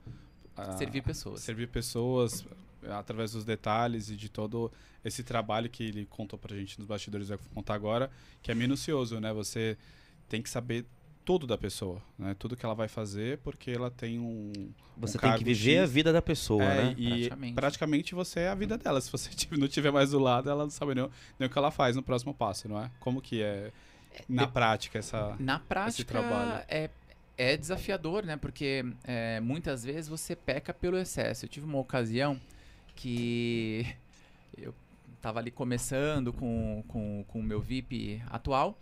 S4: Servir pessoas.
S2: servir pessoas eh, através dos detalhes e de todo esse trabalho que ele contou pra gente nos bastidores, vai contar agora, que é minucioso, né? Você tem que saber tudo da pessoa, né? Tudo que ela vai fazer, porque ela tem um.
S1: Você
S2: um
S1: tem que viver a vida da pessoa,
S2: É,
S1: né?
S2: e
S4: Praticamente.
S2: praticamente. você é a vida dela. Se você [LAUGHS] não tiver mais do lado, ela não sabe nem, o- nem o que ela faz no próximo passo, não é? Como que é na prática essa.
S4: Na prática,
S2: trabalho.
S4: é, é desafiador, né? Porque é, muitas vezes você peca pelo excesso. Eu tive uma ocasião que eu tava ali começando com, com, com o meu VIP atual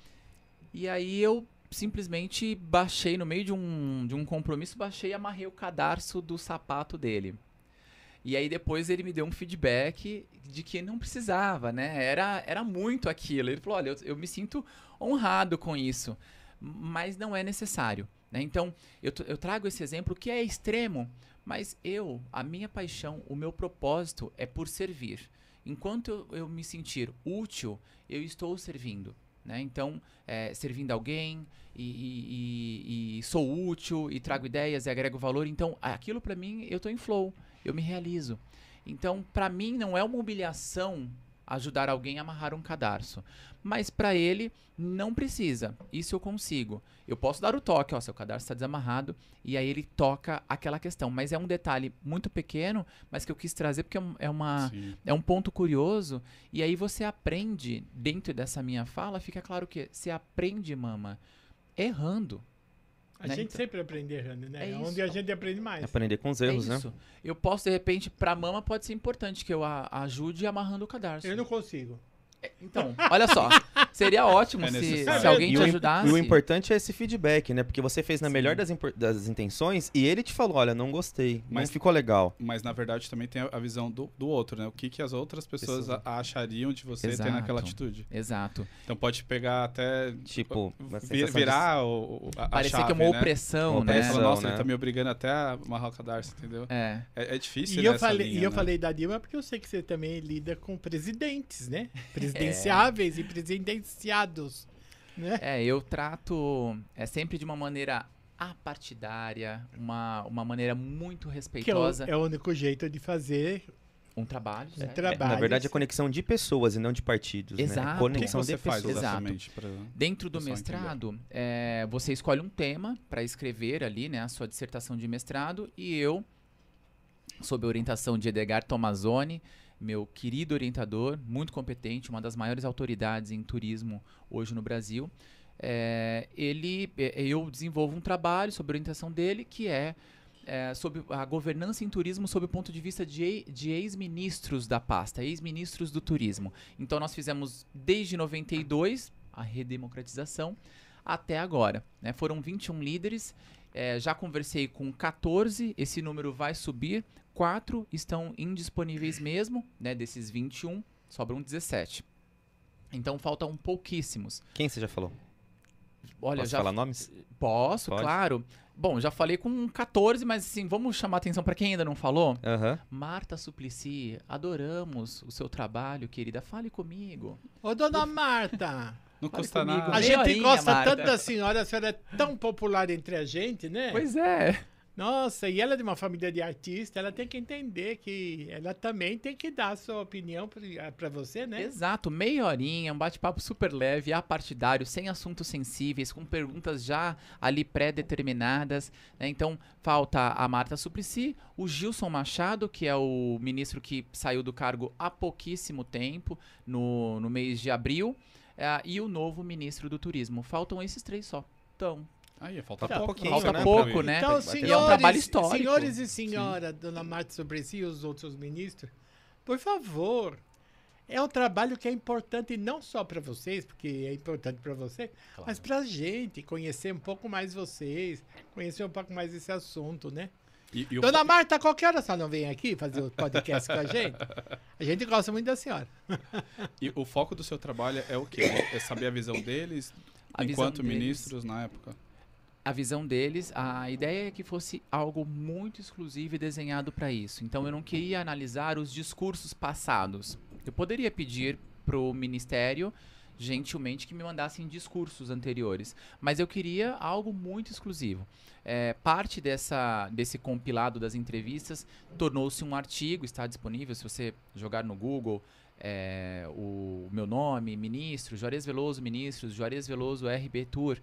S4: e aí eu simplesmente baixei no meio de um, de um compromisso, baixei e amarrei o cadarço do sapato dele. E aí depois ele me deu um feedback de que não precisava, né? Era, era muito aquilo. Ele falou, olha, eu, eu me sinto honrado com isso, mas não é necessário. Né? Então, eu, eu trago esse exemplo que é extremo, mas eu, a minha paixão, o meu propósito é por servir. Enquanto eu, eu me sentir útil, eu estou servindo. Né? Então, é, servindo alguém e, e- e- e sou útil e trago ideias e agrego valor. Então, aquilo para mim, eu estou em flow, eu me realizo. Então, para mim, não é uma humilhação ajudar alguém a amarrar um cadarço. Mas para ele, não precisa. Isso eu consigo. Eu posso dar o toque, ó, seu cadarço está desamarrado, e aí ele toca aquela questão. Mas é um detalhe muito pequeno, mas que eu quis trazer porque é um- é uma,
S2: Sim.
S4: é um ponto curioso. E aí você aprende, dentro dessa minha fala, fica claro que você aprende, mama, errando.
S3: A
S4: Né,
S3: gente
S4: então-
S3: sempre aprende errando, né?
S4: É
S3: É onde a gente aprende mais.
S1: Aprender com os
S4: É
S1: erros, né?
S4: isso. Eu posso, de repente, pra mama pode ser importante que eu a- ajude amarrando o cadarço.
S3: Eu não consigo.
S4: Então, olha só. Seria ótimo
S2: É
S4: se, se alguém
S1: E
S4: te ajudasse.
S1: E o importante é esse feedback, né? Porque você fez na
S4: Sim.
S1: melhor das, das intenções e ele te falou, olha, não gostei,
S2: Mas-
S1: não ficou legal.
S2: Mas na verdade também tem a- a visão do, do outro, né? O que, que as outras pessoas achariam de você
S4: Exato.
S2: ter naquela atitude.
S4: Exato.
S2: Então pode pegar até.
S1: Tipo, uma
S2: vi-
S1: sensação de-
S2: virar o, a, a
S4: Parecer
S2: chave,
S4: que é uma
S2: né?
S4: opressão,
S1: Uma
S4: né?
S1: Opressão.
S2: nossa,
S1: né?
S2: ele tá me obrigando até a amarrar o cadarço, entendeu?
S4: É.
S2: É, é difícil
S3: E eu, falei,
S2: linha,
S3: e eu
S2: né?
S3: falei da Dilma porque eu sei que você também lida com presidentes, né? [LAUGHS] Presidenciáveis e presidenciados. Né?
S4: É, eu trato é sempre de uma maneira apartidária, uma, uma maneira muito
S3: Que é o,
S4: respeitosa.
S3: é o único jeito de fazer
S4: Um trabalho,
S3: um
S4: certo?
S3: trabalho.
S1: Na verdade, é conexão de pessoas e não de partidos, né?
S4: Exato.
S2: O que, que
S1: Conexão
S2: você
S1: de
S2: faz
S1: pessoas.
S4: Exato. Dentro do mestrado, é, você escolhe um tema para escrever ali, né, a sua dissertação de mestrado, e eu, sob a orientação de Edgar Tomazoni, meu querido orientador, muito competente, uma das maiores autoridades em turismo hoje no Brasil, é, ele, é, eu desenvolvo um trabalho sob a orientação dele que é, é, sobre a governança em turismo sob o ponto de vista de, de ex-ministros da pasta, ex-ministros do turismo. Então nós fizemos desde 92 a redemocratização até agora. né? Foram 21 líderes, é, já conversei com 14, esse número vai subir, quatro estão indisponíveis mesmo, né? desses 21, sobram 17. Então faltam pouquíssimos.
S1: Quem você já falou?
S4: Olha,
S1: Posso
S4: já
S1: falar nomes?
S4: posso,
S1: Pode?
S4: claro. Bom, já falei com 14, mas assim, vamos chamar atenção para quem ainda não falou.
S1: Aham.
S4: Marta Suplicy, adoramos o seu trabalho, querida. Fale comigo.
S3: Ô, dona Marta,
S2: Não
S4: Fale
S2: custa
S4: comigo.
S2: nada.
S3: a gente
S4: horinha,
S3: gosta
S4: Marta.
S3: tanto da senhora, a senhora é tão popular entre a gente, né?
S4: Pois é.
S3: Nossa, e ela é de uma família de artistas, ela tem que entender que ela também tem que dar a sua opinião pra você, né?
S4: Exato, meia horinha, um bate-papo super leve, apartidário, sem assuntos sensíveis, com perguntas já ali pré-determinadas. né? Então, falta a Marta Suplicy, o Gilson Machado, que é o ministro que saiu do cargo há pouquíssimo tempo, no, no mês de abril, eh, e o novo ministro do Turismo. Faltam esses três só. Então,
S2: Aí, falta
S3: Tá,
S2: pouquinho.
S4: falta
S2: né,
S4: pouco, né?
S3: Então, senhores,
S4: E é um trabalho histórico.
S3: senhores e senhora, dona Marta Suplicy e os outros ministros, por favor, é um trabalho que é importante não só para vocês, porque é importante para você, mas para a gente conhecer um pouco mais vocês, conhecer um pouco mais esse assunto, né?
S2: E, e o
S3: Dona
S2: fo-
S3: Marta, qualquer hora só não vem aqui fazer o podcast com a gente? A gente gosta muito da senhora.
S2: E o foco do seu trabalho é o quê? É saber a visão deles
S4: A visão
S2: enquanto
S4: deles.
S2: ministros na época?
S4: A visão deles, a ideia é que fosse algo muito exclusivo e desenhado para isso. Então eu não queria analisar os discursos passados. Eu poderia pedir pro ministério gentilmente que me mandassem discursos anteriores, mas eu queria algo muito exclusivo. É, parte dessa, desse compilado das entrevistas tornou-se um artigo, está disponível se você jogar no Google é, o meu nome, ministro, Juarez Veloso, ministros, Juarez Veloso, RB Tour.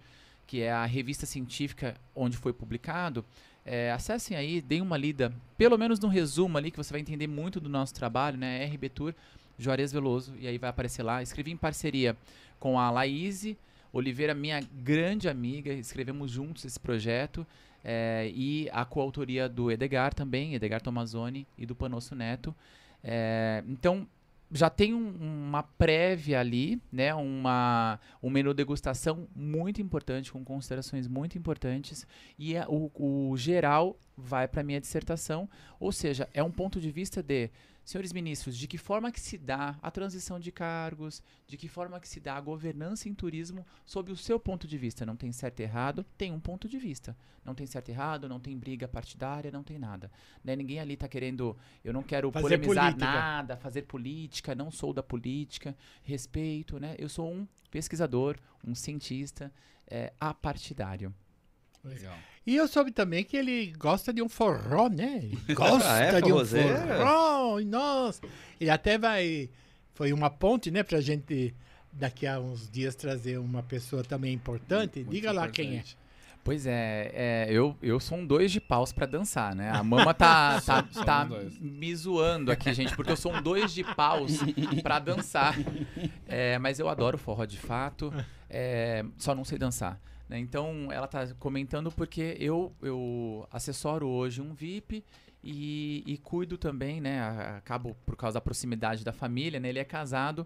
S4: Que é a revista científica onde foi publicado. É, acessem aí, deem uma lida, pelo menos no resumo ali, que você vai entender muito do nosso trabalho, né? RB Tour, Juarez Veloso, e aí vai aparecer lá. Escrevi em parceria com a Laís Oliveira, minha grande amiga, escrevemos juntos esse projeto. É, e a coautoria do Edgar também, Edgar Tomazoni e do Panosso Neto. É, então, já tem um, uma prévia ali, né? Uma, um menu degustação muito importante, com considerações muito importantes. E a, o, o geral vai para minha dissertação, ou seja, é um ponto de vista de senhores ministros, de que forma que se dá a transição de cargos, de que forma que se dá a governança em turismo sob o seu ponto de vista. Não tem certo e errado, tem um ponto de vista. Não tem certo e errado, não tem briga partidária, não tem nada. Né? Ninguém ali está querendo, eu não quero
S3: Fazer
S4: polemizar
S3: política.
S4: nada, fazer política, não sou da política, respeito, né? Eu sou um pesquisador, um cientista é, apartidário.
S2: Legal.
S3: E eu soube também que ele gosta de um forró, né? Ele gosta [LAUGHS]
S1: Ah, é,
S3: de um forró. Nossa. Ele até vai. Foi uma ponte, né, pra gente daqui a uns dias trazer uma pessoa também importante.
S2: Muito
S3: Diga lá quem é.
S2: importante.
S4: Pois é, é, eu, eu sou um dois de paus pra dançar, né? A mama tá, [LAUGHS] tá, tá
S2: dois.
S4: me zoando aqui, gente, porque eu sou um dois de paus pra dançar. [LAUGHS] É, mas eu adoro forró de fato, é, só não sei dançar. Né? Então ela tá comentando porque eu, eu assessoro hoje um VIP e, e cuido também, né? Acabo por causa da proximidade da família, né? Ele é casado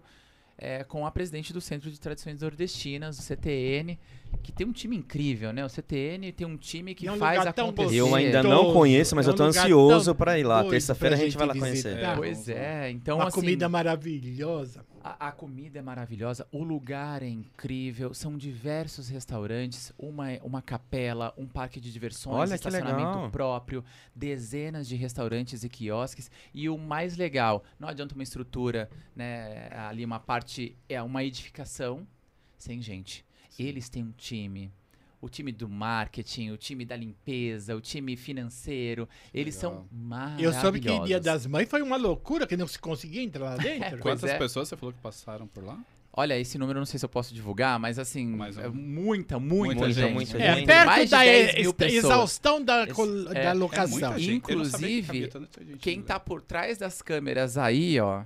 S4: é, com a presidente do Centro de Tradições Nordestinas, o CTN, que tem um time incrível, né? O CTN tem um time que
S3: é um
S4: faz acontecer.
S1: Eu ainda não conheço, mas
S3: É
S1: eu
S3: um
S1: tô
S3: lugar
S1: ansioso pra ir lá. Terça-feira a gente vai lá conhecer.
S3: visitar.
S4: Pois é, então
S3: uma
S4: assim,
S3: comida maravilhosa.
S4: A, a comida é maravilhosa, o lugar é incrível, são diversos restaurantes, uma, uma capela, um parque de diversões,
S1: Olha
S4: estacionamento próprio, dezenas de restaurantes e quiosques. E o mais legal, não adianta uma estrutura, né, ali uma parte, é uma edificação sem gente. Eles têm um time. O time do marketing, o time da limpeza, o time financeiro, eles são
S2: legal.
S3: Eu
S4: maravilhosos.
S3: soube que Dia das Mães foi uma loucura, que não se conseguia entrar lá [LAUGHS] dentro.
S2: Quantas
S4: é.
S2: pessoas você falou que passaram por lá?
S4: Olha, esse número eu não sei se eu posso divulgar, mas assim,
S2: Mais um.
S4: é muita, muita,
S2: Muita
S4: gente.
S1: gente, muita
S3: É,
S1: gente.
S3: perto
S4: Mais de
S3: da
S4: 10 mil
S3: ex-
S4: pessoas.
S3: exaustão da,
S4: Esse- é-
S3: da
S4: é
S3: locação.
S2: Eu que
S4: Inclusive,
S2: gente
S4: Quem
S2: no
S4: tá
S2: lugar.
S4: por trás das câmeras aí, ó,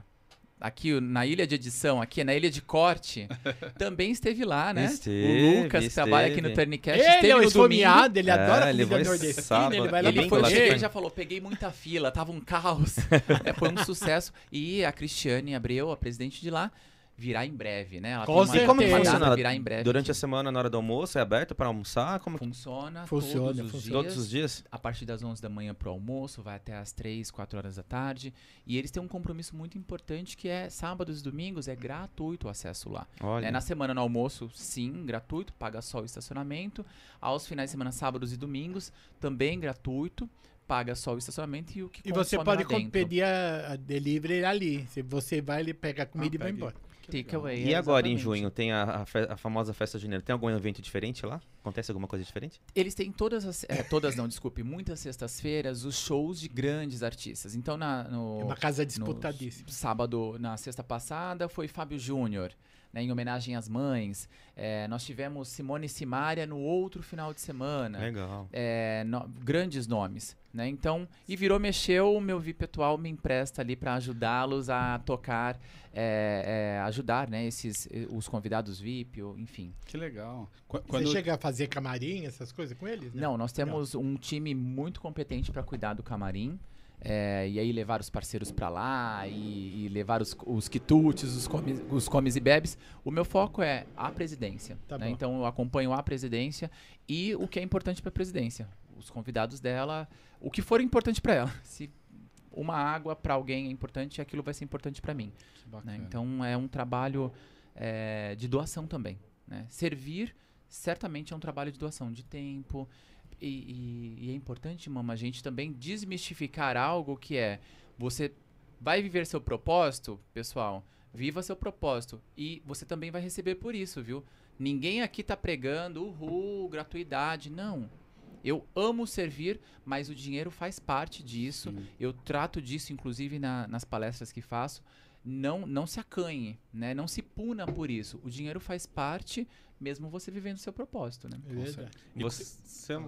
S4: aqui na ilha de edição, aqui na ilha de corte, [LAUGHS] também esteve lá, né?
S1: Esteve,
S4: o Lucas, que trabalha aqui no
S1: esteve.
S4: Turnicast,
S3: Ele
S4: esteve
S3: é um
S4: no domingo.
S3: esfomeado, ele
S1: É,
S3: adora
S1: ele
S3: comida
S1: vai
S3: nordestina,
S1: sábado.
S3: ele vai lá
S1: Ele
S4: Ele, foi, ele já falou, peguei muita fila, tava um caos. [LAUGHS] É, foi um sucesso. E a Cristiane Abreu, a presidente de lá, virá em breve, né? Ela
S3: Com
S4: tem uma.
S1: E como que
S4: tem uma
S1: funciona?
S4: data, virá em breve.
S1: Durante a semana, na hora do almoço, é aberto pra almoçar? Como
S4: Funciona,
S3: Funciona,
S4: todos os
S3: funciona.
S4: dias.
S1: todos os dias?
S4: a partir das 11 da manhã pro almoço, vai até as 3, 4 horas da tarde. E eles têm um compromisso muito importante que é sábados e domingos, é gratuito o acesso lá.
S1: Olha.
S4: É, na semana no almoço, sim, gratuito, paga só o estacionamento. Aos finais de semana, sábados e domingos, também gratuito, paga só o estacionamento e o que
S3: E você pode pedir a, a delivery ali. Se você vai, ele pega a comida
S2: Ah,
S3: e vai embora.
S4: Takeaway,
S1: E agora, em junho, tem a, a a famosa festa junina. Tem algum evento diferente lá? Acontece alguma coisa diferente?
S4: Eles têm todas as. é, todas não, desculpe, muitas sextas-feiras os shows de grandes artistas. Então, na, no,
S3: É uma casa
S4: no
S3: disputadíssima.
S4: sábado, na sexta passada, foi Fábio Júnior, né, em homenagem às mães. É, nós tivemos Simone e Simaria no outro final de semana.
S1: Legal.
S4: É, no- grandes nomes, né? Então, e virou, mexeu, o meu VIP atual me empresta ali para ajudá-los a tocar, é, é, ajudar, né? Esses, os convidados VIP, ou, enfim.
S2: Que legal. Qu-
S3: Você
S2: Quando,
S3: chega a fazer camarim, essas coisas com eles? né?
S4: Não, nós temos um time muito competente para cuidar do camarim. É, e aí levar os parceiros para lá e, e levar os, os quitutes, os comes, os comes e bebes. O meu foco é a presidência.
S3: Tá
S4: né? Então eu acompanho a presidência e o que é importante para a presidência. Os convidados dela, o que for importante para ela. Se uma água para alguém é importante, aquilo vai ser importante para mim. né? Então é um trabalho é, de doação também. né? Servir certamente é um trabalho de doação de tempo. E, e- e é importante, mama, a gente também desmistificar algo que é você vai viver seu propósito, pessoal. Viva seu propósito. E você também vai receber por isso, viu? Ninguém aqui tá pregando, uhul, gratuidade. Não. Eu amo servir, mas o dinheiro faz parte disso.
S2: Sim.
S4: Eu trato disso, inclusive, na- nas palestras que faço. não, não se acanhe, né? Não se puna por isso. O dinheiro faz parte, mesmo você vivendo o seu propósito, né?
S3: É verdade.
S1: E você, é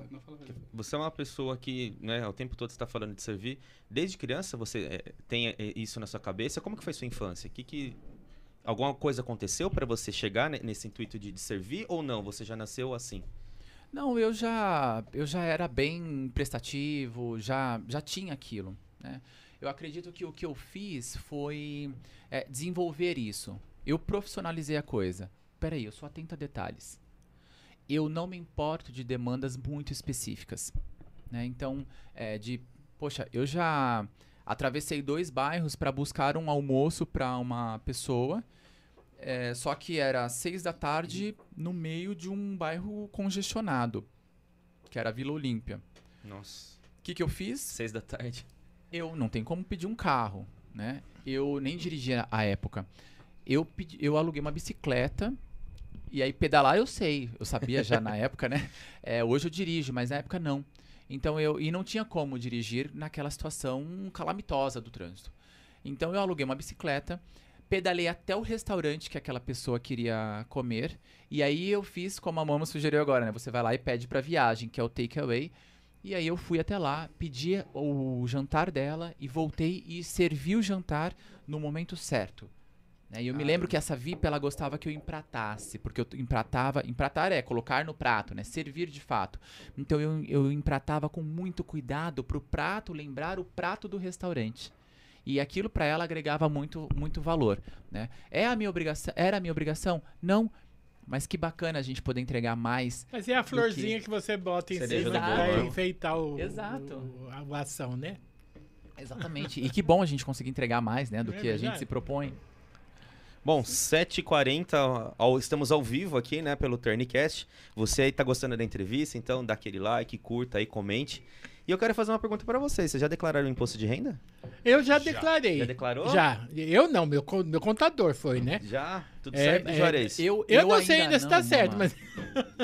S1: você é uma pessoa que, né, o tempo todo está falando de servir. Desde criança você é, tem é, isso na sua cabeça. Como que foi sua infância? Que que alguma coisa aconteceu para você chegar ne- nesse intuito de, de servir ou não? Você já nasceu assim?
S4: Não, eu já, eu já era bem prestativo, já, já tinha aquilo, né? Eu acredito que o que eu fiz foi é, desenvolver isso. Eu profissionalizei a coisa. Peraí, eu sou atento a detalhes. Eu não me importo de demandas muito específicas, né? Então, é, de, poxa, eu já atravessei dois bairros para buscar um almoço para uma pessoa é, só que era seis da tarde no meio de um bairro congestionado, que era a Vila Olímpia.
S1: Nossa.
S4: O que, que eu fiz?
S1: Seis da tarde.
S4: Eu não tenho como pedir um carro, né? Eu nem dirigia à época. Eu, pedi, eu aluguei uma bicicleta e aí pedalar eu sei, eu sabia já na [LAUGHS] época, né? É, hoje eu dirijo, mas na época não. Então eu e não tinha como dirigir naquela situação calamitosa do trânsito. Então eu aluguei uma bicicleta, pedalei até o restaurante que aquela pessoa queria comer e aí eu fiz como a mama sugeriu agora, né? Você vai lá e pede para viagem, que é o takeaway. E aí eu fui até lá, pedi o jantar dela e voltei e servi o jantar no momento certo. Né? E eu me lembro que essa VIP ela gostava que eu empratasse, porque eu empratava, empratar é colocar no prato, né? Servir de fato. Então eu, eu empratava com muito cuidado pro prato lembrar o prato do restaurante. E aquilo para ela agregava muito, muito valor, né? É a minha obrigação, era a minha obrigação? Não. Mas que bacana a gente poder entregar mais
S3: Mas é a florzinha que você bota em
S1: Cereja
S3: cima pra enfeitar o,
S4: Exato.
S3: o- a, a ação, né?
S4: Exatamente. e que bom a gente conseguir entregar mais, né, do
S3: É
S4: que a gente
S3: verdade.
S4: se propõe.
S1: Bom, 7h40, ao- estamos ao vivo aqui, né, pelo Turncast. Você aí tá gostando da entrevista, então dá aquele like, curta aí, comente. E eu quero fazer uma pergunta pra vocês. Vocês já declararam o imposto de renda?
S3: Eu já, declarei.
S1: Já declarou?
S3: Já. Eu não, meu, meu contador foi, né?
S1: Já? Tudo
S3: É,
S1: certo,
S3: é,
S1: Juarez?
S4: Eu,
S3: Eu, não sei ainda se
S4: não,
S3: tá certo, mas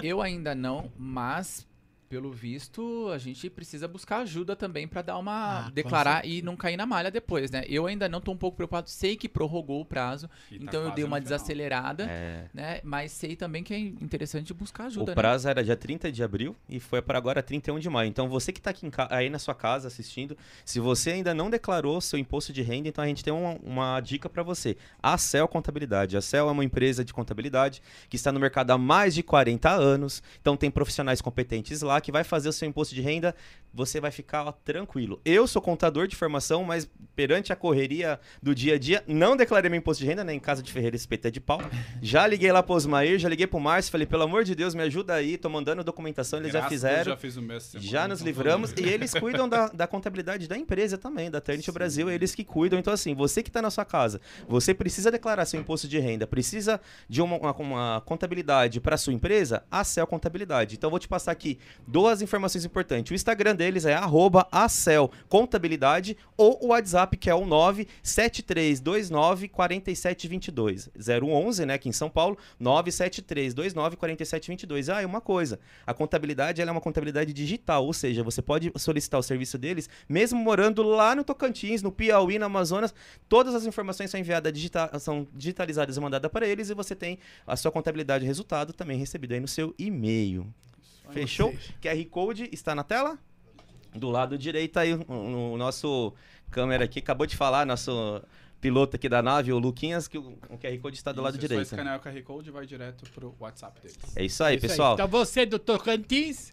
S4: Eu ainda não, mas pelo visto a gente precisa buscar ajuda também pra dar uma
S3: Ah,
S4: declarar e não cair na malha depois, né? Eu ainda não tô um pouco preocupado, sei que prorrogou o prazo,
S2: E tá
S4: então eu
S2: quase
S4: dei uma desacelerada,
S1: É.
S4: né? Mas sei também que é interessante buscar ajuda,
S1: O prazo era dia 30 de abril e foi para agora 31 de maio. Então você que está aqui aí na sua casa assistindo, se você ainda não declarou seu imposto de renda, então a gente tem uma, uma dica para você. A Cel Contabilidade. A Cel é uma empresa de contabilidade que está no mercado há mais de 40 anos. Então tem profissionais competentes lá que vai fazer o seu imposto de renda. Você vai ficar ó, tranquilo. Eu sou contador de formação, mas perante a correria do dia a dia, não declarei meu imposto de renda, né? Em casa de Ferreira é de pau. Já liguei lá pro Osmair, já liguei pro Márcio, falei, pelo amor de Deus, me ajuda aí, tô mandando documentação, eles já
S2: Graças Deus,
S1: fizeram.
S2: Já fiz o semana,
S1: Já nos
S2: então
S1: livramos e eles cuidam da, da contabilidade da empresa também, da Ternit Brasil, eles que cuidam. Então, assim, você que está na sua casa, você precisa declarar seu imposto de renda, precisa de uma, uma- uma contabilidade para sua empresa, a Cel Contabilidade. Então, eu vou te passar aqui duas informações importantes. O Instagram deles é arroba acel contabilidade ou o WhatsApp que é o 97329 4722. 011, né, aqui em São Paulo, 97329 4722. Ah, e uma coisa, a contabilidade é uma contabilidade digital, ou seja, você pode solicitar o serviço deles mesmo morando lá no Tocantins, no Piauí, no Amazonas. Todas as informações são enviadas, digita são digitalizadas e mandadas para eles e você tem a sua contabilidade resultado também recebido aí no seu e-mail. Fechou? QR Code está na tela? Do lado direito aí o, o- nosso câmera aqui acabou de falar, nosso piloto aqui da nave, o Luquinhas, que o, o QR Code está do lado
S2: Isso, é
S1: direito.
S2: Só escanear o QR Code e vai direto pro WhatsApp deles.
S1: É isso aí,
S3: Isso aí.
S1: pessoal.
S3: Então você do Tocantins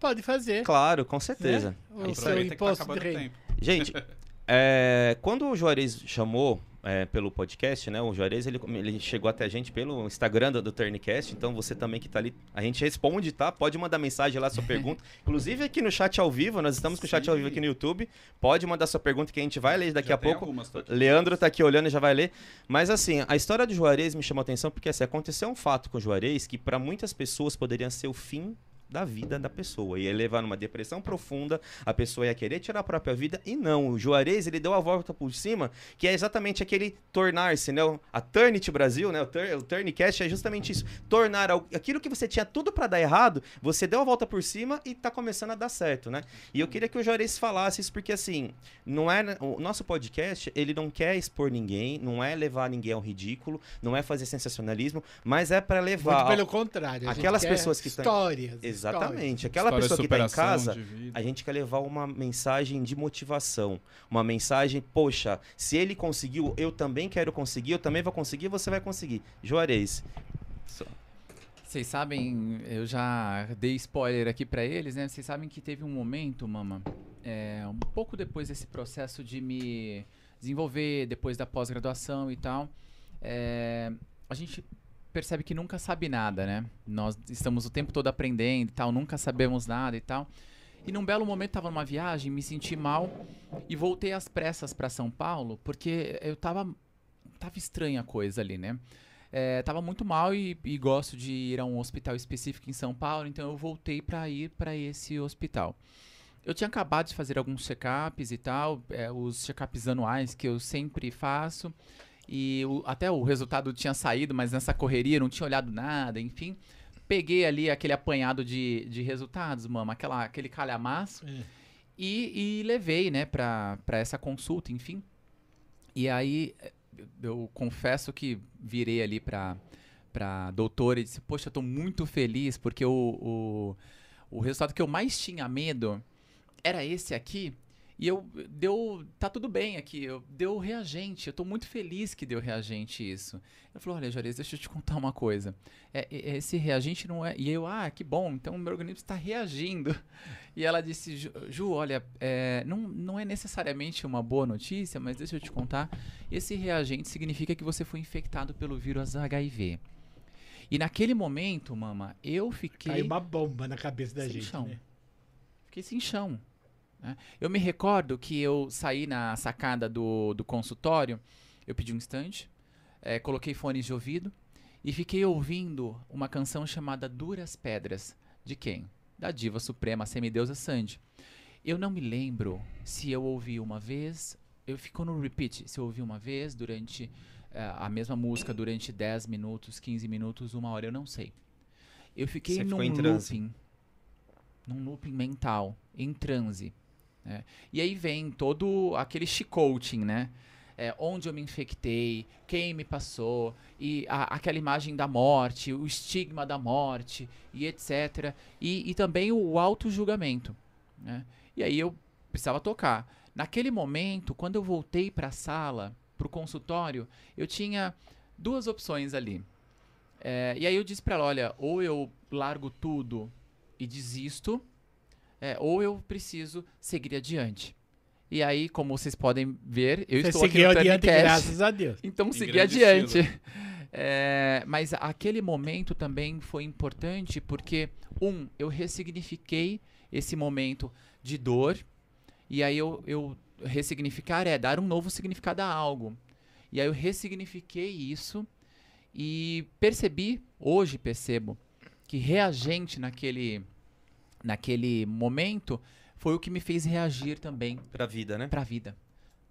S3: pode fazer.
S1: Claro, com certeza.
S3: O
S1: É isso
S3: seu
S1: aí.
S2: Tá.
S1: Gente, [LAUGHS] é, quando o Juarez chamou é, pelo podcast, né? O Juarez ele, ele chegou até a gente pelo Instagram do, do Turncast, então você também que tá ali, a gente responde, tá? Pode mandar mensagem lá, sua [LAUGHS] pergunta. Inclusive aqui no chat ao vivo, nós estamos com o chat ao vivo aqui no YouTube. Pode mandar sua pergunta que a gente vai ler daqui
S2: Já
S1: a pouco.
S2: algumas, aqui.
S1: Leandro tá aqui olhando e já vai ler. Mas assim, a história do Juarez me chamou a atenção porque assim, aconteceu um fato com o Juarez que para muitas pessoas poderia ser o fim da vida da pessoa. Ia levar numa depressão profunda, a pessoa ia querer tirar a própria vida, e não. O Juarez, ele deu a volta por cima, que é exatamente aquele tornar-se, né? A Turnit Brasil, né? O, tur, o Turncast é justamente isso. Tornar aquilo que você tinha tudo para dar errado, você deu a volta por cima e tá começando a dar certo, né? E eu queria que o Juarez falasse isso, porque assim, não é. O nosso podcast, ele não quer expor ninguém, não é levar ninguém ao ridículo, não é fazer sensacionalismo, mas é para levar.
S3: Muito pelo contrário.
S1: Aquelas pessoas que
S3: estão. Histórias.
S1: Exatamente. Aquela História pessoa que está em casa, a gente quer levar uma mensagem de motivação. Uma mensagem, poxa, se ele conseguiu, eu também quero conseguir, eu também vou conseguir, você vai conseguir. Juarez.
S4: Vocês sabem, eu já dei spoiler aqui para eles, né? Vocês sabem que teve um momento, mama, é, um pouco depois desse processo de me desenvolver, depois da pós-graduação e tal, é, a gente percebe que nunca sabe nada, né? Nós estamos o tempo todo aprendendo e tal, nunca sabemos nada e tal. E num belo momento estava numa viagem, me senti mal e voltei às pressas para São Paulo, porque eu tava tava estranha a coisa ali, né? É, tava muito mal e, e, gosto de ir a um hospital específico em São Paulo, então eu voltei para ir para esse hospital. Eu tinha acabado de fazer alguns check-ups e tal, é, os check-ups anuais que eu sempre faço. E o, até o resultado tinha saído, mas nessa correria não tinha olhado nada, enfim. Peguei ali aquele apanhado de, de resultados, mama, aquela, aquele calhamaço. É. E, e levei, né, pra, pra essa consulta, enfim. E aí, eu confesso que virei ali pra, pra doutora e disse, poxa, eu tô muito feliz, porque o, o, o resultado que eu mais tinha medo era esse aqui. E eu deu, tá tudo bem aqui, eu deu reagente, eu tô muito feliz que deu reagente isso. Ele falou: "Olha, Juarez, deixa eu te contar uma coisa. É, é, esse reagente não é". E eu: "Ah, que bom, então o meu organismo está reagindo". E ela disse: "Ju, Ju olha, é, não, não é necessariamente uma boa notícia, mas deixa eu te contar, esse reagente significa que você foi infectado pelo vírus HIV". E naquele momento, mama, eu fiquei
S3: Caiu uma bomba na cabeça da
S4: sem
S3: gente,
S4: chão.
S3: né?
S4: Fiquei sem chão. Né? Eu me recordo que eu saí na sacada do, do consultório, eu pedi um instante, é, coloquei fones de ouvido e fiquei ouvindo uma canção chamada Duras Pedras. De quem? Da diva suprema, semideusa Sandy. Eu não me lembro se eu ouvi uma vez, eu fico no repeat, se eu ouvi uma vez durante é, a mesma música durante 10 minutos, 15 minutos, uma hora, eu não sei. Eu fiquei
S1: Você
S4: num looping, num looping mental, em transe. Né? E aí vem todo aquele chicoting, né? É, onde eu me infectei, quem me passou, e a, aquela imagem da morte, o estigma da morte, e etc. E, e também o auto-julgamento. Né? E aí eu precisava tocar. Naquele momento, quando eu voltei para a sala, para o consultório, eu tinha duas opções ali. É, e aí eu disse para ela, olha, ou eu largo tudo e desisto, é, ou eu preciso seguir adiante. E aí, como vocês podem ver, eu
S3: Você
S4: estou aqui
S3: seguiu
S4: no
S3: adiante, graças a Deus. [LAUGHS]
S4: então
S2: Em
S4: segui
S2: grande
S4: adiante. [LAUGHS] É, mas aquele momento também foi importante porque, um, eu ressignifiquei esse momento de dor, e aí eu, eu ressignificar é dar um novo significado a algo. E aí eu ressignifiquei isso e percebi, hoje percebo, que reagente naquele, naquele momento foi o que me fez reagir também
S1: Pra vida, né?
S4: para a vida.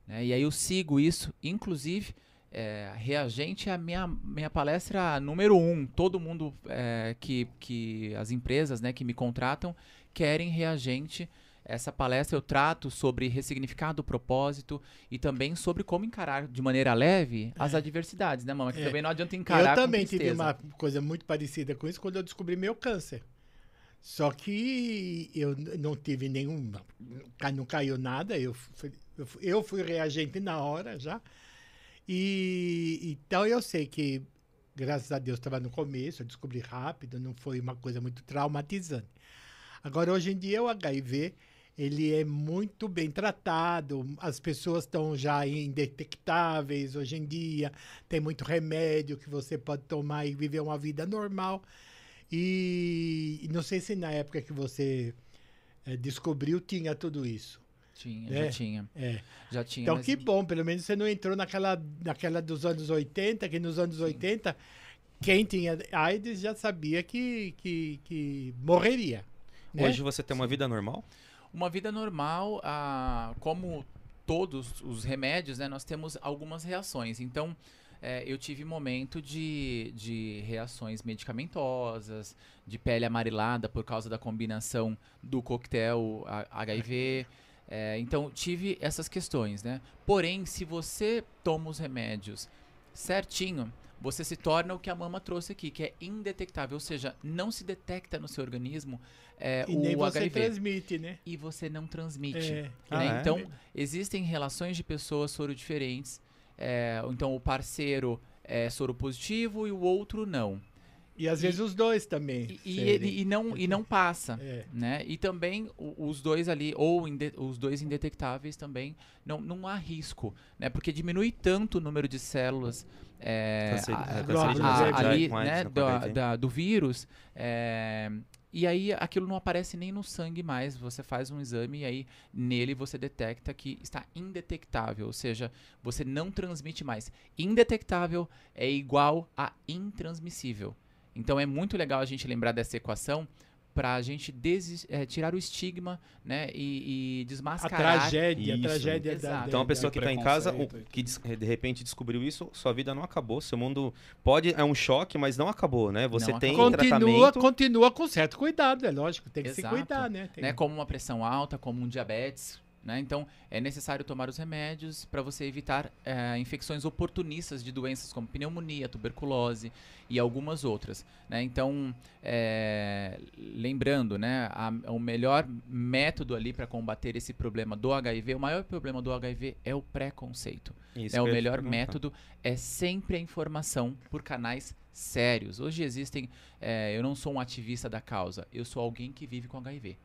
S4: né? E aí eu sigo isso, inclusive, é, reagente é a minha, minha palestra número um. Todo mundo é, que, que as empresas né, que me contratam querem reagente. Essa palestra eu trato sobre ressignificado do propósito e também sobre como encarar de maneira leve as adversidades, né, mama? Que
S3: É.
S4: também não adianta encarar
S3: Eu também
S4: com
S3: tive uma coisa muito parecida com isso quando eu descobri meu câncer. Só que eu não tive nenhum. Não caiu nada, eu fui, eu fui reagente na hora já. E então eu sei que, graças a Deus, estava no começo, eu descobri rápido, não foi uma coisa muito traumatizante. Agora, hoje em dia, o HIV ele é muito bem tratado, as pessoas estão já indetectáveis hoje em dia, tem muito remédio que você pode tomar e viver uma vida normal. E, não sei se na época que você eh, descobriu tinha tudo isso.
S4: Tinha,
S3: É.
S4: já tinha.
S3: É.
S4: Já tinha.
S3: Então,
S4: mas-
S3: que bom, pelo menos você não entrou naquela, naquela dos anos 80, que nos anos 80 quem tinha AIDS já sabia que, que, que morreria. né?
S1: Hoje você tem uma vida normal?
S4: Uma vida normal, ah, como todos os remédios, né, nós temos algumas reações. Então, é, eu tive momento de, de reações medicamentosas, de pele amarelada por causa da combinação do coquetel HIV. É, então, tive essas questões, né? Porém, se você toma os remédios certinho, você se torna o que a mama trouxe aqui, que é indetectável, ou seja, não se detecta no seu organismo é,
S3: E
S4: o
S3: nem você
S4: HIV
S3: transmite, né?
S4: e você não transmite.
S3: É.
S4: né?
S1: Ah, é?
S4: Então, existem relações de pessoas soro diferentes. É, então, o parceiro é soro positivo e o outro não.
S3: E às vezes os dois também.
S4: E, e e não, e não passa.
S3: É.
S4: Né? E também os dois ali, ou inde- os dois indetectáveis também, não, não há risco. Né? Porque diminui tanto o número de células é, a-
S1: é,
S4: a- a- ali, né,
S1: HIV.
S4: da- do vírus. é, e aí aquilo não aparece nem no sangue mais. Você faz um exame e aí nele você detecta que está indetectável, ou seja, você não transmite mais. Indetectável é igual a intransmissível. Então é muito legal a gente lembrar dessa equação para a gente eh, tirar o estigma, né, e, e
S3: A
S4: desmascarar.
S3: tragédia, a
S1: Isso.
S3: tragédia da,
S4: Exato.
S1: Então a
S3: da-
S1: pessoa que está em casa, o, que de repente descobriu isso, sua vida não acabou. Seu mundo pode é um choque, mas não acabou, né? Você
S4: Não
S1: tem
S4: acabou.
S3: continua,
S1: tratamento.
S3: continua com certo cuidado, é lógico, tem que se
S4: Exato.
S3: cuidar, né? Tem-
S4: né, como uma pressão alta, como um diabetes. Né? Então, é necessário tomar os remédios para você evitar eh, infecções oportunistas de doenças como pneumonia, tuberculose e algumas outras. Né? Então, eh, lembrando, né, a- o melhor método ali para combater esse problema do HIV, o maior problema do HIV é o preconceito.
S1: Isso
S4: é o melhor método é sempre a informação por canais sérios. Hoje existem, eh, eu não sou um ativista da causa, eu sou alguém que vive com HIV.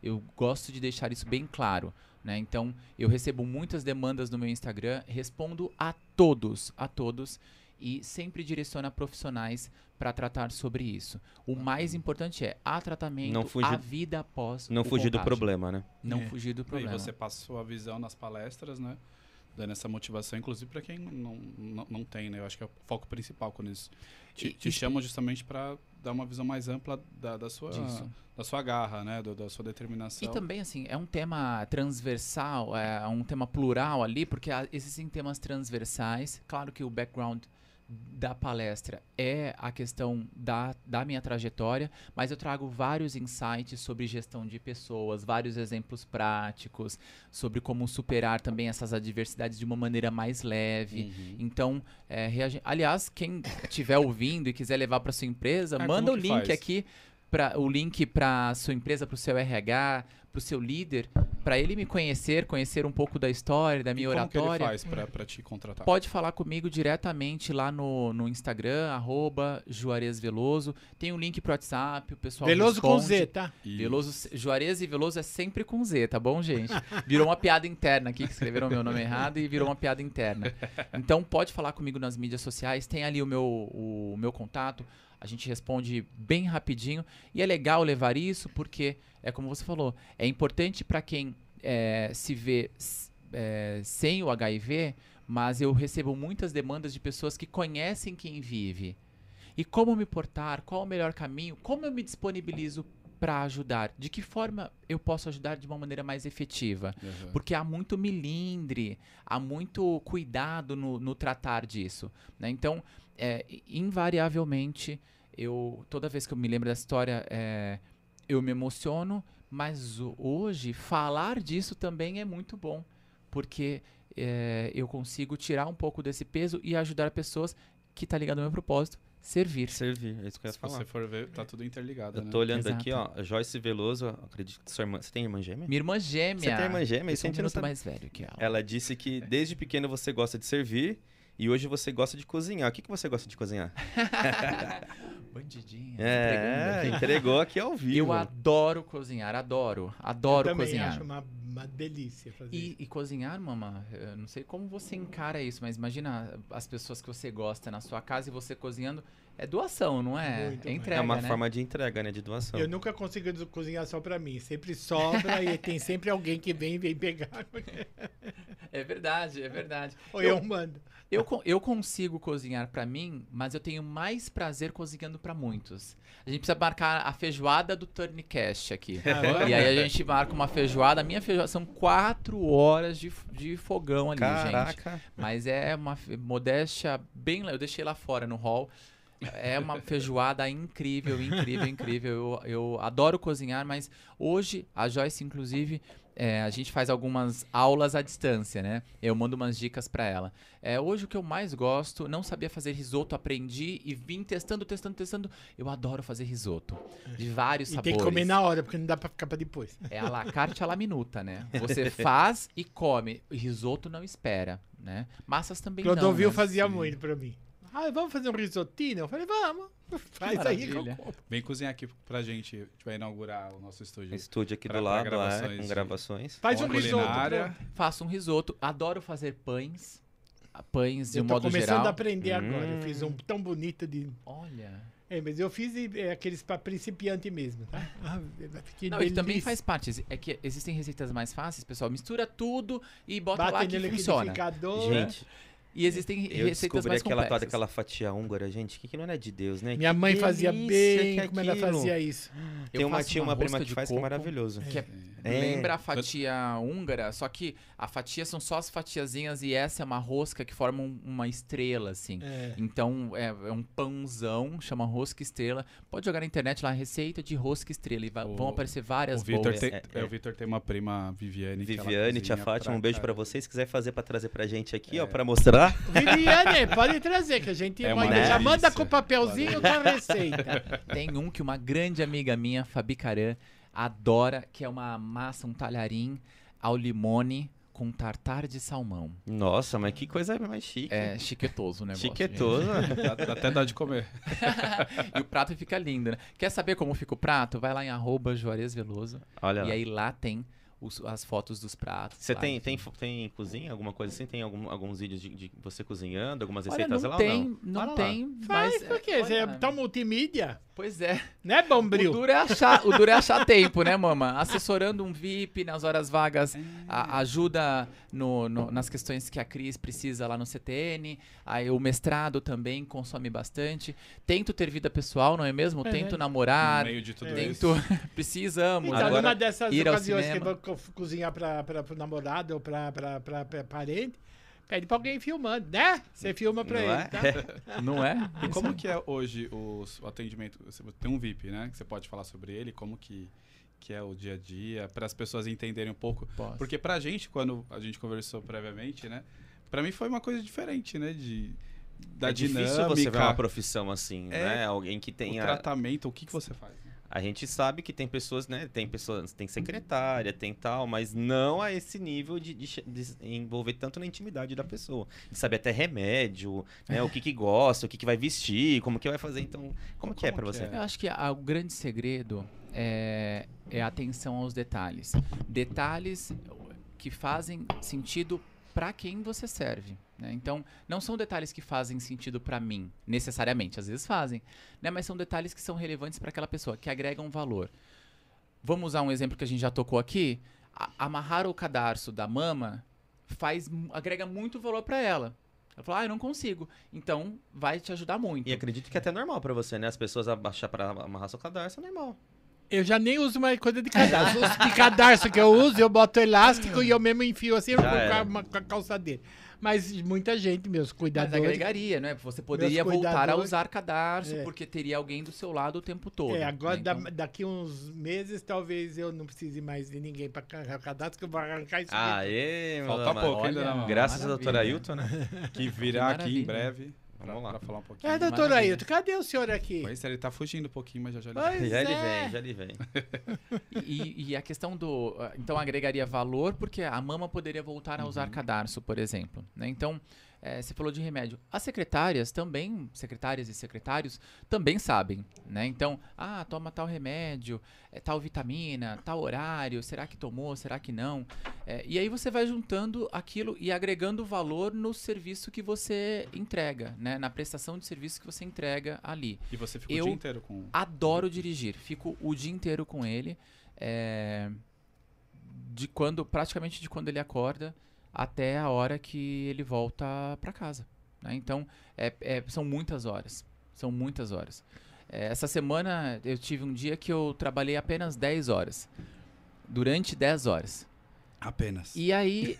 S4: Eu gosto de deixar isso bem claro, né? Então, eu recebo muitas demandas no meu Instagram, respondo a todos, a todos e sempre direciono a profissionais para tratar sobre isso. O mais importante é a tratamento,
S1: Não fugir-
S4: a vida após
S1: Não
S4: o
S1: fugir do
S4: contágio.
S1: problema, né?
S4: Não
S3: É.
S4: fugir do
S2: E
S4: problema.
S2: você passa sua visão nas palestras, né? Dando essa motivação, inclusive para quem não, não, não tem, né? Eu acho que é o foco principal quando eles te,
S4: E-
S2: te chamam justamente para dar uma visão mais ampla da, da, sua,
S4: Disso.
S2: da sua garra, né? Do- da sua determinação.
S4: E também, assim, é um tema transversal, é um tema plural ali, porque há- existem temas transversais. Claro que o background da palestra é a questão da, da minha trajetória, mas eu trago vários insights sobre gestão de pessoas, vários exemplos práticos, sobre como superar também essas adversidades de uma maneira mais leve.
S2: Uhum.
S4: Então, é, reage- aliás, quem estiver ouvindo e quiser levar para sua empresa,
S2: Ah,
S4: manda o link
S2: faz?
S4: aqui para o link para sua empresa, para o seu RH, para o seu líder, para ele me conhecer, conhecer um pouco da história, da
S2: E
S4: minha
S2: como que ele
S4: oratória.
S2: faz pra, pra te contratar?
S4: Pode falar comigo diretamente lá no, no Instagram, arroba Juarez Veloso. Tem um link pro WhatsApp, o pessoal
S3: Veloso com
S4: responde.
S3: Z, tá?
S4: Veloso, Juarez e Veloso é sempre com Z, tá bom, gente? [LAUGHS] Virou uma piada interna aqui, que escreveram meu nome errado e virou uma piada interna. [LAUGHS] Então pode falar comigo nas mídias sociais, tem ali o meu, o meu contato, a gente responde bem rapidinho. E é legal levar isso porque, é como você falou, é importante para quem é, se vê é, sem o HIV, mas eu recebo muitas demandas de pessoas que conhecem quem vive. E como me portar, qual o melhor caminho, como eu me disponibilizo para ajudar, de que forma eu posso ajudar de uma maneira mais efetiva.
S2: Uhum.
S4: Porque há muito milindre, há muito cuidado no, no tratar disso. né? Então, é, invariavelmente, eu toda vez que eu me lembro dessa história, é, eu me emociono, mas hoje falar disso também é muito bom, porque é, eu consigo tirar um pouco desse peso e ajudar pessoas que tá ligado ao meu propósito, servir.
S1: Servir, é isso que eu ia
S2: Se
S1: falar.
S2: você for ver, tá tudo interligado,
S1: Eu
S2: né?
S1: tô olhando
S4: Exato.
S1: aqui, ó, Joyce Veloso, acredito que sua irmã, você tem irmã gêmea?
S4: Minha irmã gêmea.
S1: Você tem irmã gêmea?
S4: Eu sou
S1: a
S4: um minuto
S1: sabe.
S4: mais velho que ela.
S1: Ela disse que desde pequeno você gosta de servir e hoje você gosta de cozinhar. O que, que você gosta de cozinhar? [LAUGHS]
S4: Bandidinha.
S1: É,
S4: entregando aqui.
S1: entregou aqui ao [LAUGHS] vivo.
S4: Eu adoro cozinhar, adoro. Adoro
S3: eu também
S4: cozinhar.
S3: acho uma, uma delícia fazer.
S4: E, e cozinhar, mamã, eu não sei como você encara isso, mas imagina as pessoas que você gosta na sua casa e você cozinhando. É doação, não é?
S3: Muito
S4: é entrega,
S1: é uma
S4: né?
S1: forma de entrega, né? De doação.
S3: Eu nunca consigo cozinhar só pra mim. Sempre sobra e [LAUGHS] tem sempre alguém que vem vem pegar.
S4: É É verdade, é verdade.
S3: Ou eu mando.
S4: Eu, eu consigo cozinhar pra mim, mas eu tenho mais prazer cozinhando pra muitos. A gente precisa marcar a feijoada do Turncast aqui.
S3: Ah,
S4: e aí a gente marca uma feijoada. A minha feijoada são quatro horas de, de fogão ali, gente.
S1: Caraca.
S4: Mas é uma modéstia bem. Eu deixei lá fora no hall. É uma feijoada incrível, incrível, incrível. Eu, eu adoro cozinhar, mas hoje, a Joyce, inclusive, é, a gente faz algumas aulas à distância, né? Eu mando umas dicas pra ela. É, hoje o que eu mais gosto, não sabia fazer risoto, aprendi e vim testando, testando, testando. Eu adoro fazer risoto. De vários
S3: E
S4: sabores.
S3: tem que comer na hora, porque não dá pra ficar pra depois.
S4: É a la carte à la minuta, né? Você faz e come. Risoto não espera, né? Massas também não,
S3: Clodovil
S4: né?
S3: fazia
S2: Sim.
S3: muito pra mim. Ah, vamos fazer um risotinho? Eu falei, vamos. [LAUGHS] Faz aí que eu
S4: maravilha.
S3: como.
S2: Vem cozinhar aqui pra gente. A gente vai inaugurar o nosso estúdio.
S1: Estúdio aqui
S2: Pra-
S1: do
S2: pra
S1: lado, é,
S2: gravações
S1: com
S2: de-
S1: gravações.
S3: Faz
S2: Com
S3: um risoto.
S2: culinária.
S3: pronto.
S4: Faço um risoto. Adoro fazer pães. Pães de
S3: Eu
S4: um
S3: tô
S4: modo
S3: começando
S4: geral.
S3: a aprender
S1: Hum.
S3: agora. Eu fiz um tão bonito de.
S4: Olha.
S3: É, mas eu fiz é, aqueles pra principiante mesmo, tá? Ah, que
S4: Não, ele também faz parte. É que existem receitas mais fáceis, pessoal. Mistura tudo e bota lá
S3: Bate
S4: que
S3: no
S4: funciona.
S3: liquidificador.
S1: Gente,
S4: E existem
S1: eu
S4: receitas
S1: descobri
S4: mais
S1: aquela tal
S4: complexas.
S1: daquela fatia húngara, gente, que, que não é de Deus, né?
S3: Minha
S1: Que
S3: mãe fazia bem
S1: é
S3: como ela fazia isso.
S1: Tem
S4: Eu
S1: uma
S4: faço
S1: tia, uma,
S4: uma
S1: prima que
S4: de
S1: faz que é maravilhoso.
S4: Que é-
S1: É.
S4: Lembra a fatia húngara, só que a fatia são só as fatiazinhas e essa é uma rosca que forma um- uma estrela, assim.
S3: É.
S4: Então é, é um pãozão, chama rosca estrela. Pode jogar na internet lá, receita de rosca estrela e
S2: O-
S4: vão aparecer várias
S2: O Vitor
S4: boas.
S2: tem,
S1: É,
S2: é,
S1: é.
S2: o Vitor tem uma prima, Viviane. que ela
S1: Viviane, tia Fátima, um beijo pra
S2: caramba.
S1: vocês. Se quiser fazer pra trazer pra gente aqui, ó,
S2: É.
S1: pra mostrar.
S3: Viviane, pode trazer, que a gente
S2: É
S3: já manda com papelzinho com a receita. [LAUGHS]
S4: Tem um que uma grande amiga minha, Fabi Caran, adora, que é uma massa, um talharim ao limone com tartar de salmão.
S1: Nossa, mas que coisa mais chique.
S4: É chiquetoso o negócio.
S1: Chiquetoso. [LAUGHS]
S2: Dá- Até dá de comer. [LAUGHS]
S4: e o prato fica lindo, né? Quer saber como fica o prato? Vai lá em arroba Juarez Veloso.
S1: Olha
S4: E
S1: lá.
S4: aí lá tem os- as fotos dos pratos.
S1: Você
S4: lá,
S1: tem, tem, tem cozinha, alguma coisa assim? Tem algum- alguns vídeos de, de você cozinhando, algumas
S4: Olha,
S1: receitas
S4: não
S1: lá
S4: tem,
S1: ou não?
S4: não
S1: lá.
S4: tem,
S3: Faz,
S4: mas...
S3: por quê?
S4: é,
S3: Você é
S4: olha,
S3: tão multimídia?
S4: Pois é.
S3: Né,
S4: O
S3: Bombril?
S4: duro, é achar, o duro é achar tempo, né, mama? Assessorando um VIP nas horas vagas, a- ajuda no- no- nas questões que a Cris precisa lá no CTN. Aí o mestrado também consome bastante. Tento ter vida pessoal, não é mesmo?
S3: É.
S4: Tento
S2: No
S4: namorar,
S2: meio de tudo
S3: É.
S2: isso.
S4: tento... [LAUGHS] Precisamos.
S3: Então,
S4: Agora,
S3: numa dessas
S4: ir ao
S3: ocasiões que eu
S4: cinema.
S3: vou co- cozinhar pra, pra, pro namorado ou pra, pra, pra, pra parente, pede pra alguém filmando, né? Você filma pra
S1: Não
S3: ele,
S1: é?
S3: tá? [LAUGHS]
S4: não é?
S2: E como que é hoje os- o atendimento? Você tem um VIP, né? Que você pode falar sobre ele, como que, que é o dia a dia, para as pessoas entenderem um pouco.
S4: Posso.
S2: Porque pra gente, quando a gente conversou previamente, né? Pra mim foi uma coisa diferente, né? De, da
S1: é
S2: dinâmica,
S1: difícil você ver uma profissão assim,
S2: É,
S1: né? Alguém que
S2: o
S1: tenha.
S2: tratamento, o que, que você faz.
S1: A gente sabe que tem pessoas, né? Tem pessoas, tem secretária, tem tal, mas não a esse nível de, de de envolver tanto na intimidade da pessoa. De saber até remédio, né? O que que gosta, o que que vai vestir, como que vai fazer. Então, como, que é pra
S2: Como que
S1: você?
S2: é?
S4: Eu acho que a- o grande segredo é, é a atenção aos detalhes. Detalhes que fazem sentido para quem você serve. Né? Então, não são detalhes que fazem sentido para mim, necessariamente. Às vezes fazem, né? mas são detalhes que são relevantes para aquela pessoa, que agregam valor. Vamos usar um exemplo que a gente já tocou aqui. A- amarrar o cadarço da mama faz, agrega muito valor para ela. Ela fala, ah, eu não consigo. Então, vai te ajudar muito.
S1: E acredito que é até normal pra você, né? As pessoas abaixar pra amarrar seu cadarço é normal.
S3: Eu já nem uso mais coisa de cadarço. Os de cadarço que eu uso, eu boto elástico [LAUGHS] e eu mesmo enfio assim com a, com a calça dele. Mas muita gente, meus
S4: Mas
S3: cuidadores.
S4: agregaria, né? Você poderia voltar a usar cadarço,
S3: É.
S4: porque teria alguém do seu lado o tempo todo.
S3: É, agora
S4: né?
S3: da-
S4: Então,
S3: daqui uns meses talvez eu não precise mais de ninguém carregar o cadastro, que eu vou arrancar isso.
S1: Ah,
S3: aqui.
S1: Aê,
S2: Falta
S1: mano.
S2: pouco ainda,
S4: olha,
S2: né?
S1: Graças à doutora Ailton, né? [LAUGHS]
S2: Que virá aqui
S4: maravilha.
S2: em breve. Pra,
S1: Vamos lá.
S2: pra falar um pouquinho.
S3: É, doutor
S4: Maravilha.
S3: Ailton, cadê o senhor aqui?
S2: Pois é, ele tá fugindo um pouquinho, mas já já ele
S3: Pois
S1: Já ele
S3: é.
S1: vem, já ele vem. [LAUGHS]
S4: e, e a questão do. ah, Então agregaria valor, porque a mama poderia voltar a usar
S2: Uhum.
S4: cadarço, por exemplo. né? Então, eh, você falou de remédio. As secretárias também, secretárias e secretários, também sabem. Né? Então, ah, toma tal remédio, eh, tal vitamina, tal horário, será que tomou, será que não? Eh, e aí você vai juntando aquilo e agregando valor no serviço que você entrega, né? na prestação de serviço que você entrega ali.
S2: E você fica
S4: Eu-
S2: o dia inteiro com.
S4: Adoro dirigir. Fico o dia inteiro com ele. é, De quando, praticamente de quando ele acorda até a hora que ele volta para casa. né? Então, é- é- são muitas horas. São muitas horas. É, essa semana eu tive um dia que eu trabalhei apenas 10 horas. Durante 10 horas.
S2: Apenas.
S4: E aí,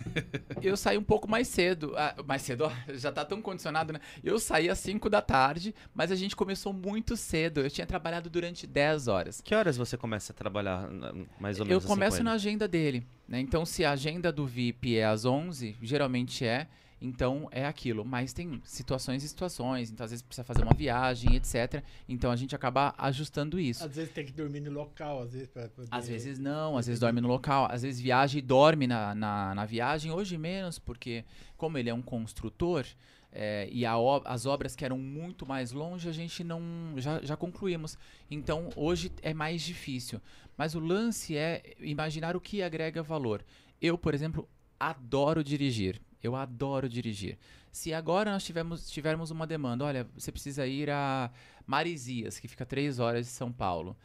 S4: eu saí um pouco mais cedo. Ah, mais cedo, ó, [LAUGHS] já tá tão condicionado, né? Eu saí às 5 da tarde, mas a gente começou muito cedo. Eu tinha trabalhado durante 10 horas.
S1: Que horas você começa a trabalhar, mais ou
S4: Eu
S1: menos assim,
S4: começo
S1: com
S4: na agenda dele, né? Então, se a agenda do VIP é às 11, geralmente é, então é aquilo. Mas tem situações e situações, então às vezes precisa fazer uma viagem, etc. Então a gente acaba ajustando isso.
S3: Às vezes tem que dormir no local, às vezes para poder...
S4: Às vezes [LAUGHS] não, às vezes dorme no local, às vezes viaja e dorme na, na, na viagem. Hoje menos, porque como ele é um construtor é, e ob- as obras que eram muito mais longe, a gente não já, já concluímos. Então hoje é mais difícil. Mas o lance é imaginar o que agrega valor. Eu, por exemplo, adoro dirigir. Eu adoro dirigir. Se agora nós tivermos, tivermos uma demanda, olha, você precisa ir a Marizias, que fica três horas de São Paulo.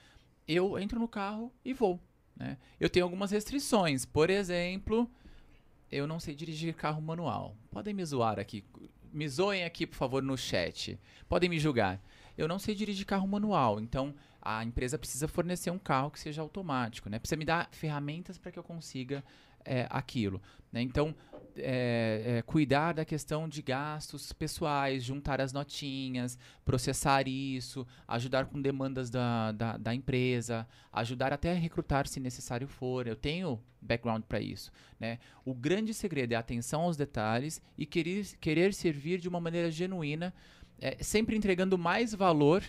S4: Eu entro no carro e vou. né? Eu tenho algumas restrições. Por exemplo, eu não sei dirigir carro manual. Podem me zoar aqui. Me zoem aqui, por favor, no chat. Podem me julgar. Eu não sei dirigir carro manual. Então, a empresa precisa fornecer um carro que seja automático. Né? Precisa me dar ferramentas para que eu consiga é, aquilo. né? Então, é, é, cuidar da questão de gastos pessoais, juntar as notinhas, processar isso, ajudar com demandas da, da, da empresa, ajudar até a recrutar se necessário for. Eu tenho background para isso. Né? O grande segredo é a atenção aos detalhes e querer, querer servir de uma maneira genuína, é, sempre entregando mais valor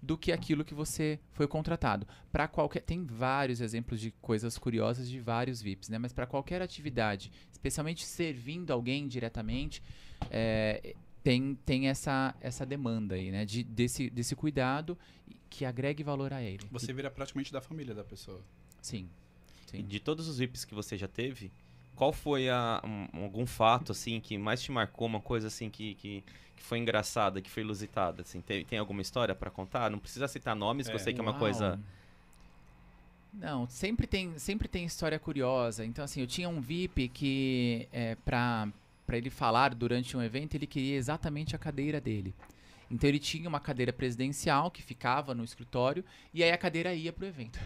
S4: do que aquilo que você foi contratado. Para qualquer tem vários exemplos de coisas curiosas de vários VIPs, né? Mas para qualquer atividade, especialmente servindo alguém diretamente, é, tem, tem essa, essa demanda aí, né? De, desse, desse cuidado que agregue valor a ele.
S2: Você vira praticamente da família da pessoa.
S4: Sim.
S1: E
S4: Sim.
S1: de todos os VIPs que você já teve, qual foi a- um- algum fato, assim, que mais te marcou? Uma coisa, assim, que, que, que foi engraçada, que foi ilusitada, assim? Tem, tem alguma história pra contar? Não precisa citar nomes, que eu
S2: É.
S1: sei que é uma coisa...
S4: Não, sempre tem, sempre tem história curiosa. Então, assim, eu tinha um VIP que, é, pra ele falar durante um evento, ele queria exatamente a cadeira dele. Então, ele tinha uma cadeira presidencial que ficava no escritório e aí a cadeira ia pro evento.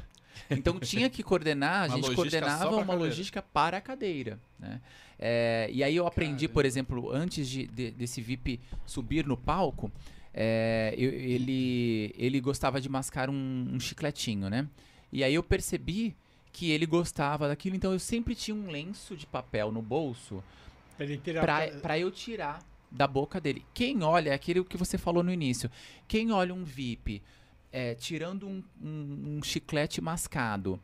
S4: Então, tinha que coordenar, a
S2: Uma
S4: gente
S2: logística
S4: coordenava uma
S2: cadeira.
S4: logística para a cadeira, né? É, e aí eu aprendi,
S2: Caramba.
S4: por exemplo, antes de, de- desse VIP subir no palco, é, eu- ele, ele gostava de mascar um, um chicletinho, né? E aí eu percebi que ele gostava daquilo, então eu sempre tinha um lenço de papel no bolso
S3: pra
S4: eu tirar da boca dele. Quem olha, é aquilo que você falou no início, quem olha um VIP é, tirando um, um- um chiclete mascado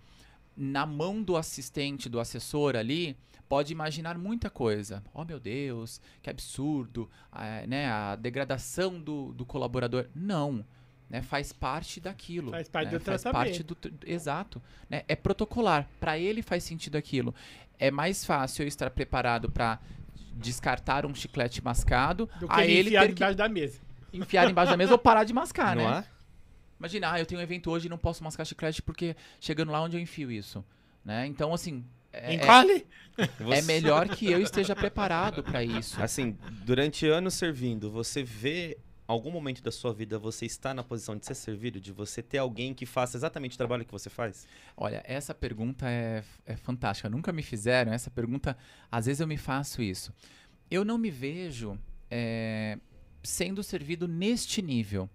S4: na mão do assistente, do assessor ali, pode imaginar muita coisa. Oh meu Deus, que absurdo, ah, né, a degradação do, do colaborador. Não. Né, faz parte daquilo.
S3: Faz parte
S4: né,
S3: do
S4: faz
S3: tratamento.
S4: parte do Exato. Né, é protocolar. Para ele faz sentido aquilo. É mais fácil eu estar preparado para descartar um chiclete mascado
S3: do que
S4: a
S3: ele enfiar
S4: ter que
S3: debaixo da mesa.
S4: enfiar embaixo da mesa ou parar de mascar,
S1: não
S4: né?
S1: é?
S4: Imagina, ah, eu tenho um evento hoje e não posso mascar chiclete porque chegando lá onde eu enfio isso, né? Então, assim, é, é,
S3: Encolhe! [LAUGHS]
S4: é melhor que eu esteja preparado para isso.
S1: Assim, durante anos servindo, você vê algum momento da sua vida você está na posição de ser servido, de você ter alguém que faça exatamente o trabalho que você faz?
S4: Olha, essa pergunta é, é fantástica. Nunca me fizeram essa pergunta. Às vezes eu me faço isso. Eu não me vejo é, sendo servido neste nível.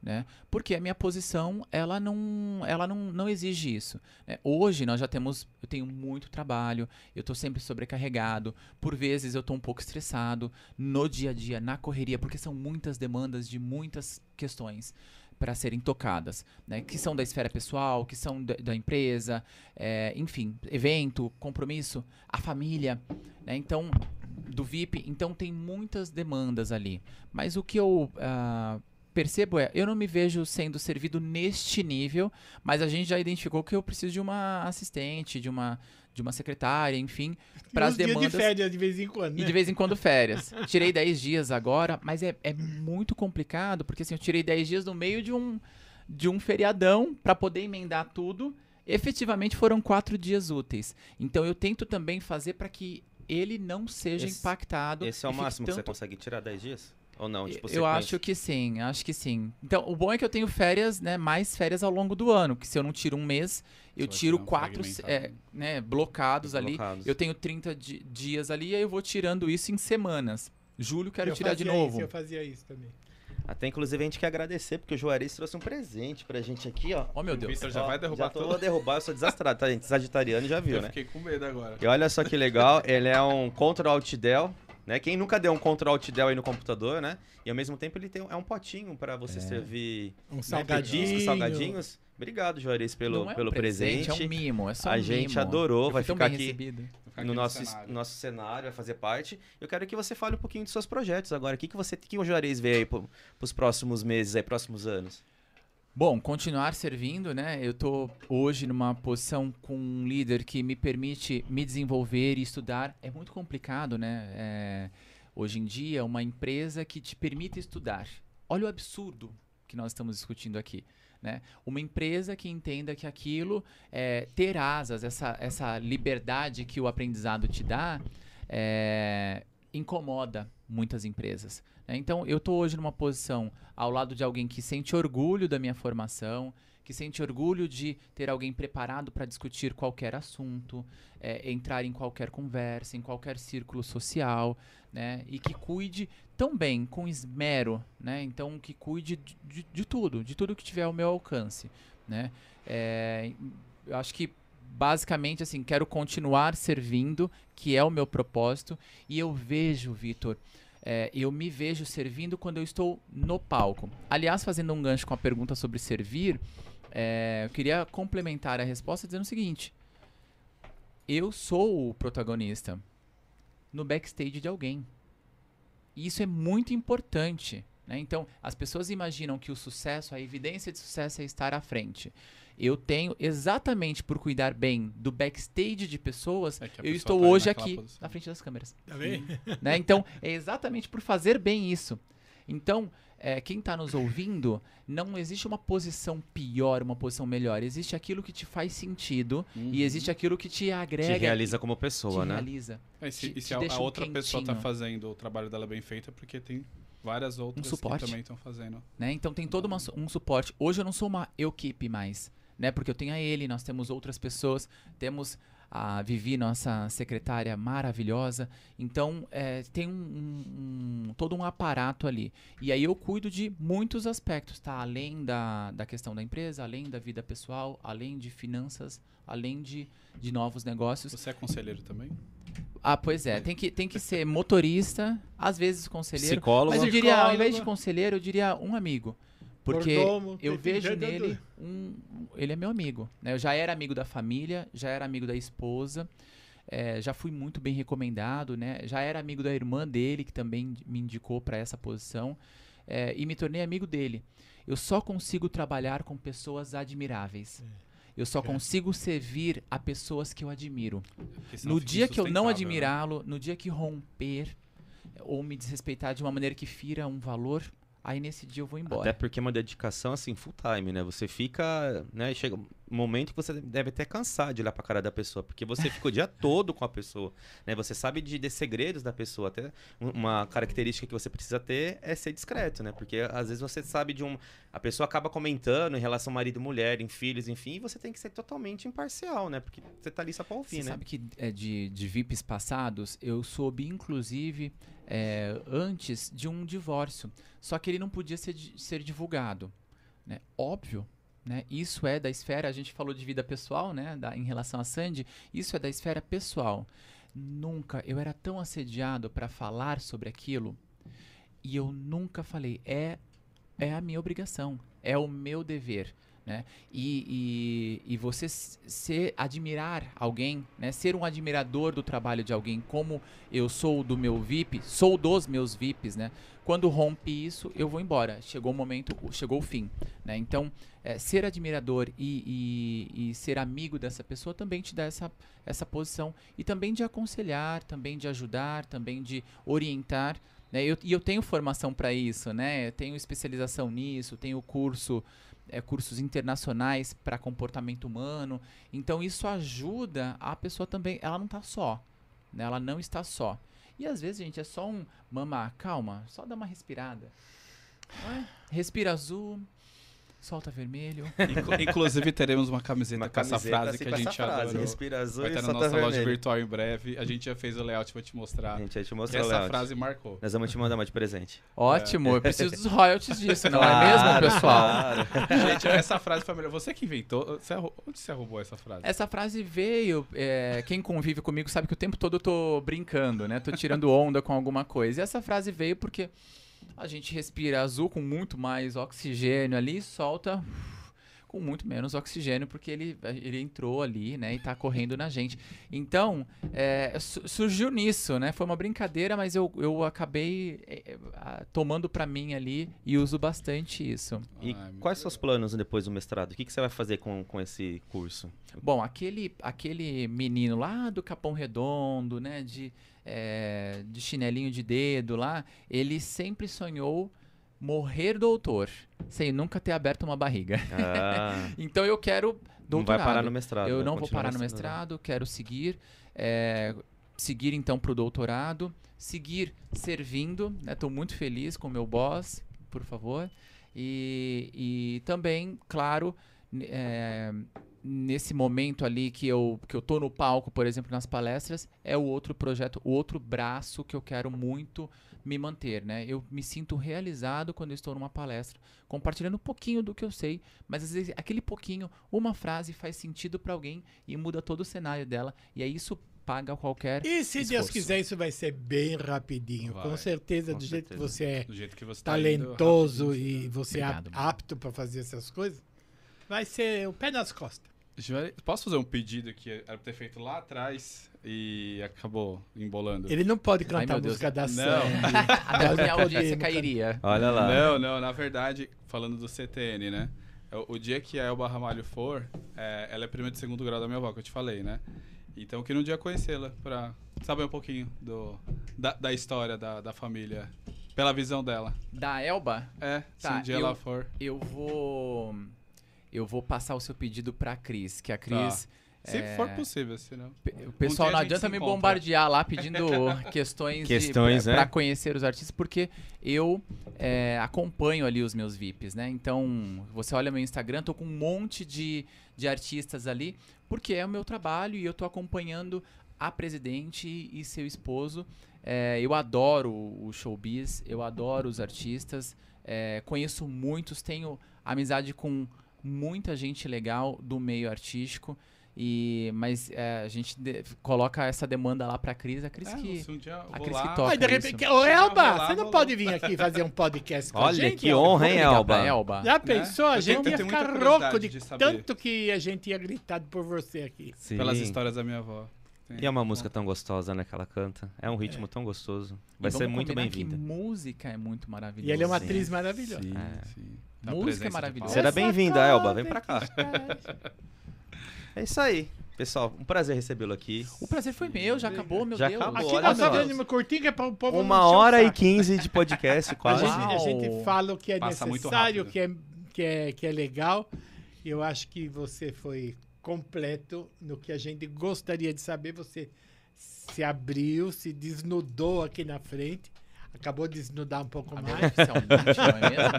S4: Né? Porque a minha posição ela não, ela não, não exige isso. né? Hoje nós já temos, eu tenho muito trabalho, eu estou sempre sobrecarregado, por vezes eu estou um pouco estressado no dia a dia, na correria, porque são muitas demandas de muitas questões para serem tocadas, né? que são da esfera pessoal, que são da, da empresa, é, enfim, evento, compromisso, a família, né? então do VIP, então tem muitas demandas ali. Mas o que eu ah, percebo é, eu não me vejo sendo servido neste nível, mas a gente já identificou que eu preciso de uma assistente, de uma de uma secretária, enfim, para
S3: e
S4: as demandas
S3: de férias de vez em quando,
S4: e
S3: né?
S4: de vez em quando férias. Tirei 10 dias agora, mas é, é muito complicado, porque assim, eu tirei 10 dias no meio de um, de um feriadão para poder emendar tudo. Efetivamente foram quatro dias úteis. Então eu tento também fazer para que ele não seja
S1: Esse-
S4: impactado.
S1: Esse é o
S4: e
S1: máximo que você
S4: tanto-
S1: consegue tirar 10 dias? Ou não? Tipo,
S4: eu acho que sim, acho que sim. Então, o bom é que eu tenho férias, né, mais férias ao longo do ano, que se eu não tiro um mês, eu tiro
S2: um
S4: quatro, é, né, blocados ali.
S1: Blocados.
S4: Eu tenho 30 di- dias ali, aí eu vou tirando isso em semanas. Julho quero
S3: eu
S4: tirar de novo.
S3: Isso, eu fazia isso também.
S1: Até inclusive a gente quer agradecer, porque o Juarez trouxe um presente pra gente aqui, ó.
S4: Oh, meu
S2: O
S4: Deus.
S2: Vitor já
S1: Ó,
S2: vai derrubar
S1: já tô,
S2: tudo.
S1: vou derrubar, eu sou desastrado, tá, gente? Sagitariano já viu,
S2: Eu
S1: né?
S2: fiquei com medo agora.
S1: E olha só que legal, ele é um Ctrl Alt Del, né? Quem nunca deu um Ctrl Alt Del aí no computador, né? E ao mesmo tempo ele tem um, é um potinho pra você servir
S3: Um
S1: né,
S3: salgadinho.
S1: petiscos, salgadinhos. Obrigado, Juarez, pelo,
S4: não é um
S1: pelo presente.
S4: É um mimo, é só
S1: A
S4: um
S1: gente
S4: mimo.
S1: adorou,
S4: Eu
S1: vai ficar aqui.
S2: Vou ficar
S1: no
S2: aqui
S1: nosso,
S2: cenário.
S1: nosso cenário, vai fazer parte. Eu quero que você fale um pouquinho dos seus projetos agora. O que, que você, o que o Juarez vê aí pro, pros próximos meses, aí, próximos anos?
S4: Bom, continuar servindo, né? Eu tô hoje numa posição com um líder que me permite me desenvolver e estudar. É muito complicado, né? É, hoje em dia, uma empresa que te permite estudar. Olha o absurdo que nós estamos discutindo aqui. Né? Uma empresa que entenda que aquilo, é, ter asas, essa, essa liberdade que o aprendizado te dá, é, incomoda muitas empresas. né? Então, eu estou hoje numa posição ao lado de alguém que sente orgulho da minha formação, que sente orgulho de ter alguém preparado para discutir qualquer assunto, é, entrar em qualquer conversa, em qualquer círculo social, né? E que cuide tão bem, com esmero, né? Então, que cuide de, de- de tudo, de tudo que tiver ao meu alcance, né? É, eu acho que basicamente assim quero continuar servindo, que é o meu propósito, e eu vejo, Vitor, é, eu me vejo servindo quando eu estou no palco. Aliás, fazendo um gancho com a pergunta sobre servir, é, eu queria complementar a resposta dizendo o seguinte: eu sou o protagonista no backstage de alguém. E isso é muito importante. Né? Então, as pessoas imaginam que o sucesso, a evidência de sucesso é estar à frente. Eu tenho, exatamente por cuidar bem do backstage de pessoas,
S2: É
S4: eu
S2: pessoa
S4: estou
S2: tá
S4: hoje aqui,
S2: posição.
S4: na frente das câmeras
S3: Tá vendo?
S4: né? Então, é exatamente por fazer bem isso. Então, é, quem está nos ouvindo, não existe uma posição pior, uma posição melhor. Existe aquilo que te faz sentido
S2: Uhum.
S4: e existe aquilo que te agrega.
S1: Te realiza como
S4: te
S1: pessoa, né?
S4: realiza.
S2: É, e se,
S4: te-
S2: e se
S4: te
S2: a,
S4: deixa
S2: a
S4: um
S2: outra pessoa tá
S4: quentinho.
S2: fazendo o trabalho dela bem feito, é porque tem várias outras que
S4: suporte.
S2: também estão fazendo.
S4: né? Então tem todo uma um suporte. Hoje eu não sou uma equipe mais, né? Porque eu tenho a ele, nós temos outras pessoas, temos a Vivi, nossa secretária maravilhosa. Então é, tem um, um- um- todo um aparato ali. E aí eu cuido de muitos aspectos, tá? Além da, da questão da empresa, além da vida pessoal, além de finanças, além de, de novos negócios.
S2: Você é conselheiro também?
S4: Ah, pois é, tem que, tem que ser motorista, às vezes conselheiro.
S1: Psicólogo.
S4: Mas eu diria, ao invés de conselheiro, eu diria um amigo. Porque
S3: Mordomo,
S4: eu vejo nele um. Ele é meu amigo. Né? Eu já era amigo da família, já era amigo da esposa, eh, já fui muito bem recomendado, né? Já era amigo da irmã dele, que também me indicou para essa posição, eh, e me tornei amigo dele. Eu só consigo trabalhar com pessoas admiráveis. Eu só consigo servir a pessoas que eu admiro. No dia que eu não
S2: né?
S4: admirá-lo, no dia que romper ou me desrespeitar de uma maneira que fira um valor, aí nesse dia eu vou embora.
S1: Até porque é uma dedicação assim, full time, né? Você fica, né? Chega um momento que você deve até cansar de olhar pra cara da pessoa, porque você fica o dia [LAUGHS] todo com a pessoa, né? Você sabe de, de segredos da pessoa. Até um- uma característica que você precisa ter é ser discreto, né? Porque às vezes você sabe de um. A pessoa acaba comentando em relação ao marido, mulher, em filhos, enfim, e você tem que ser totalmente imparcial, né? Porque você tá ali só pra ouvir,
S4: Você
S1: né?
S4: sabe que é, de, de VIPs passados, eu soube, inclusive, é, antes de um divórcio. Só que ele não podia ser, ser divulgado. Né? Óbvio. Né? Isso é da esfera, a gente falou de vida pessoal, né? Da, em relação a Sandy, isso é da esfera pessoal. Nunca, eu era tão assediado para falar sobre aquilo e eu nunca falei. É, é a minha obrigação, é o meu dever. Né? E, e, e você ser admirar alguém, né? ser um admirador do trabalho de alguém, como eu sou do meu VIP, sou dos meus VIPs, né? Quando rompe isso, eu vou embora. Chegou o momento, chegou o fim. Né? Então, é, ser admirador e, e, e ser amigo dessa pessoa também te dá essa, essa posição. E também de aconselhar, também de ajudar, também de orientar. Né? Eu, e eu tenho formação para isso, né? Eu tenho especialização nisso, tenho curso é, cursos internacionais para comportamento humano. Então isso ajuda a pessoa também. Ela não está só. né? Ela não está só. E às vezes, gente, é só um mama, calma, só dá uma respirada. É? Respira azul, solta vermelho.
S2: Inclu- Inclusive, teremos uma camiseta
S1: Uma
S2: com essa frase
S1: assim
S2: que a gente
S1: frase,
S2: adorou.
S1: Respira azul
S2: Vai estar na nossa loja
S1: vermelho.
S2: virtual em breve. A gente já fez o layout, vou te mostrar.
S1: A gente vai te o
S2: essa
S1: layout.
S2: frase marcou.
S1: Nós vamos te mandar uma de presente.
S4: Ótimo, eu preciso dos royalties disso, não é
S1: Claro,
S4: mesmo, pessoal?
S1: claro. [LAUGHS]
S2: Gente, essa frase família, você que inventou, você onde você roubou essa frase?
S4: Essa frase veio. é, quem convive comigo sabe que o tempo todo eu tô brincando, né? Tô tirando onda com alguma coisa. E essa frase veio porque a gente respira azul com muito mais oxigênio ali solta com muito menos oxigênio, porque ele, ele entrou ali, né, e tá correndo na gente. Então, é, su- surgiu nisso, né? Foi uma brincadeira, mas eu, eu acabei ah, tomando pra mim ali e uso bastante isso.
S1: E
S2: Ai, meu
S1: quais são os planos depois do mestrado? O que, que você vai fazer com, com esse curso?
S4: Bom, aquele, aquele menino lá do Capão Redondo, né, de, é, de chinelinho de dedo lá, ele sempre sonhou morrer doutor, sem nunca ter aberto uma barriga.
S1: Ah, [LAUGHS]
S4: Então eu quero
S1: não
S4: doutorado.
S1: vai parar no mestrado.
S4: Eu
S1: vai
S4: não vou parar no mestrado, quero seguir, é, seguir então para o doutorado, seguir servindo, Estou muito feliz com o meu boss, por favor, e, e também, claro, é, nesse momento ali que eu, que eu tô no palco, por exemplo, nas palestras, é o outro projeto, o outro braço que eu quero muito me manter, né? Eu me sinto realizado quando estou numa palestra, compartilhando um pouquinho do que eu sei, mas às vezes aquele pouquinho, uma frase faz sentido para alguém e muda todo o cenário dela, e aí isso paga qualquer
S3: E se Deus
S4: esforço.
S3: quiser, isso vai ser bem rapidinho. com
S2: Vai,
S3: certeza,
S1: com
S3: do jeito que
S1: certeza.
S3: você é
S2: Do jeito que você tá indo,
S3: talentoso e você é
S4: Obrigado, mano.
S3: apto para fazer essas coisas, vai ser o pé nas costas.
S2: Posso fazer um pedido que era pra ter feito lá atrás e acabou embolando?
S3: Ele não pode
S4: Ai,
S3: cantar
S4: meu
S3: a
S4: Deus.
S3: música da
S2: Não. [LAUGHS]
S4: A
S3: Não
S4: audiência cairia.
S1: Olha lá.
S2: Não, não, na verdade, falando do CTN, né? O, o dia que a Elba Ramalho for, é, ela é prima de segundo grau da minha avó, que eu te falei, né? Então eu queria um dia conhecê-la pra saber um pouquinho do, da, da história da, da família, pela visão dela.
S4: Da Elba,
S2: É, se
S4: Tá,
S2: um dia
S4: eu-
S2: ela for.
S4: eu vou eu vou passar o seu pedido pra Cris, que a Cris
S2: Se
S4: é,
S2: for possível, senão.
S4: O pessoal
S2: Um
S4: não adianta me
S2: encontra.
S4: bombardear lá [LAUGHS] pedindo questões,
S1: Questões,
S4: de,
S1: né?
S4: para conhecer os artistas, porque eu é, acompanho ali os meus VIPs, né? Então, você olha meu Instagram, tô com um monte de, de artistas ali, porque é o meu trabalho e eu tô acompanhando a presidente e seu esposo. É, eu adoro o showbiz, eu adoro os artistas, é, conheço muitos, tenho amizade com muita gente legal do meio artístico. E, mas é, a gente de- coloca essa demanda lá pra Cris, a Cris
S2: É,
S4: que.
S2: um
S4: a Cris que toca.
S3: Mas de
S4: isso.
S3: repente, ô Elba,
S2: lá,
S3: você não pode
S2: lá.
S3: vir aqui fazer um podcast [LAUGHS] com a
S1: Olha
S3: gente?
S1: que
S3: Elba?
S1: honra, hein, Elba?
S4: Elba.
S3: Já pensou? A
S2: Eu
S3: gente
S2: tenho-
S3: ia ficar rouco de,
S2: de
S3: tanto que a gente ia gritado por você aqui.
S1: Sim.
S2: pelas histórias da minha avó. Tem-
S1: E é uma música tão gostosa, né, que ela canta. É um ritmo tão gostoso. Vai ser muito bem-vinda.
S4: que música é muito maravilhosa.
S3: E ela é uma
S1: Sim.
S3: atriz maravilhosa.
S2: Sim,
S1: É.
S2: sim. Tá
S4: Música é maravilhosa.
S1: Será bem-vinda, Elba. Vem pra cá. É isso aí. Pessoal, um prazer recebê-lo aqui.
S4: O prazer foi meu, já acabou, meu
S1: Já
S4: Deus.
S1: acabou,
S3: Aqui nós
S1: só.
S3: estamos curtinha que é para o povo não
S1: Uma hora e quinze de podcast,
S3: A
S1: quase.
S3: gente, a gente fala o que é
S2: Passa
S3: necessário, o que é, que, é, que é legal. Eu acho que você foi completo no que a gente gostaria de saber. Você se abriu, se desnudou aqui na frente. Acabou de desnudar um pouco
S4: Agora,
S3: mais.
S4: não é mesmo?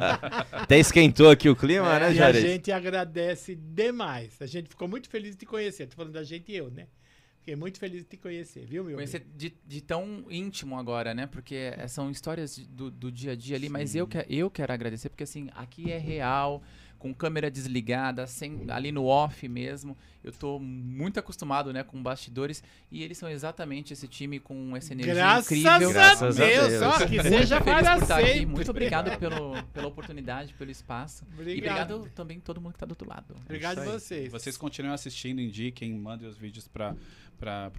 S4: [LAUGHS]
S1: Até esquentou aqui o clima,
S3: É,
S1: né,
S3: e a
S1: Jared?
S3: gente agradece demais. A gente ficou muito feliz de te conhecer. Tô falando da gente e eu, né? Fiquei muito feliz de te conhecer, viu, meu?
S4: Conhecer de, de tão íntimo agora, né? Porque é, são histórias do, do dia a dia ali, mas
S2: Sim.
S4: eu, que, eu quero agradecer, porque assim, aqui é real, com câmera desligada, sem, ali no off mesmo. Eu tô muito acostumado, né, com bastidores, e eles são exatamente esse time com essa energia
S3: Graças
S4: incrível.
S3: a
S1: Graças a
S3: Deus, ó, que
S4: Muito
S3: seja
S4: feliz
S3: para
S4: por estar aqui.
S3: sempre.
S4: Muito obrigado [LAUGHS] pelo, pela oportunidade, pelo espaço. E
S3: Obrigado.
S4: obrigado também a todo mundo que tá do outro lado.
S3: Obrigado a
S1: Isso aí.
S3: vocês.
S2: Vocês continuem assistindo, indiquem, mandem os vídeos para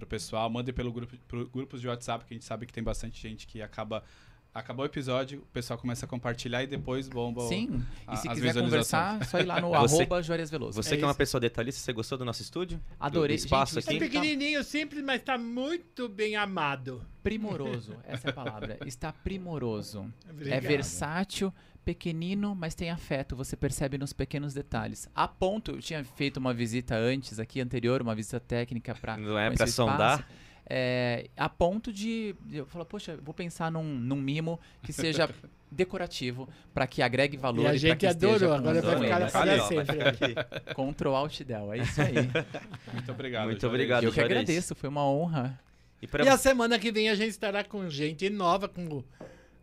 S2: o pessoal, mandem pelo grupo, pro grupos de WhatsApp, que a gente sabe que tem bastante gente que acaba. Acabou o episódio, o pessoal começa a compartilhar e depois bomba. o-
S4: Sim,
S2: a-
S4: e se quiser conversar, é só ir lá no [LAUGHS]
S1: Você-
S4: arroba Juarez Veloso.
S1: Você
S3: É
S1: que é uma pessoa detalhista, você gostou do nosso estúdio? Do-
S4: Adorei.
S1: Do espaço
S4: Gente,
S3: É
S1: aqui?
S4: tá
S3: pequenininho, simples, mas tá muito bem amado.
S4: primoroso, essa é a palavra. [LAUGHS] Está primoroso. É
S3: Obrigado.
S4: versátil, pequenino, mas tem afeto. Você percebe nos pequenos detalhes. A ponto, eu tinha feito uma visita antes aqui, anterior, uma visita técnica para
S1: Não é pra sondar?
S4: É, a ponto de eu falar, poxa, vou pensar num, num mimo que seja [LAUGHS] decorativo para que agregue valor
S3: E a gente
S4: que esteja
S3: adorou,
S4: com
S3: agora vai ficar
S1: ó, vai
S3: sempre.
S1: ficar aqui.
S4: Ctrl Alt Del, é isso aí. [LAUGHS]
S2: Muito obrigado.
S1: Muito obrigado.
S4: eu que agradeço, foi uma honra.
S1: E pra
S3: E a semana que vem a gente estará com gente nova, como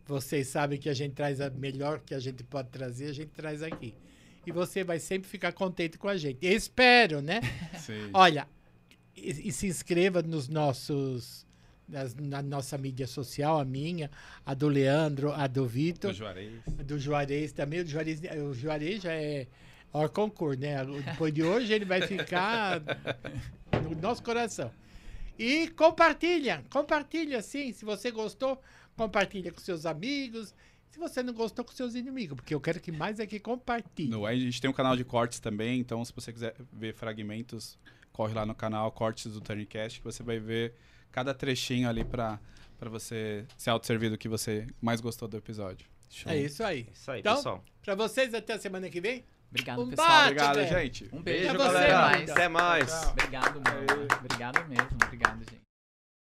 S3: vocês sabem que a gente traz a melhor que a gente pode trazer, a gente traz aqui. E você vai sempre ficar contente com a gente. Espero, né? [LAUGHS]
S2: Sim.
S3: Olha, e, e se inscreva nos nossos. nas- na nossa mídia social, a minha, a do Leandro, a do Vitor,
S2: Do Juarez.
S3: do Juarez também. O Juarez, o Juarez já é hors concurso, né? Depois de hoje ele vai ficar [LAUGHS] no nosso coração. E compartilha, compartilha sim. Se você gostou, compartilha com seus amigos. Se você não gostou, com seus inimigos, porque eu quero que mais é que compartilhe.
S2: No, a gente tem um canal de cortes também, então se você quiser ver fragmentos, corre lá no canal Cortes do Turncast, que você vai ver cada trechinho ali pra, pra você se autosservir do que você mais gostou do episódio.
S4: Show.
S3: É isso aí.
S1: Isso aí,
S3: Então,
S1: pessoal.
S3: Pra vocês, até a semana que vem.
S4: Obrigado,
S3: Um
S4: pessoal.
S3: bate,
S2: Obrigado,
S3: velho.
S2: gente.
S4: Um beijo,
S1: Beijo,
S3: Pra você,
S1: galera.
S3: Amanda.
S1: Até mais.
S4: Obrigado mesmo. Obrigado mesmo. Obrigado, gente.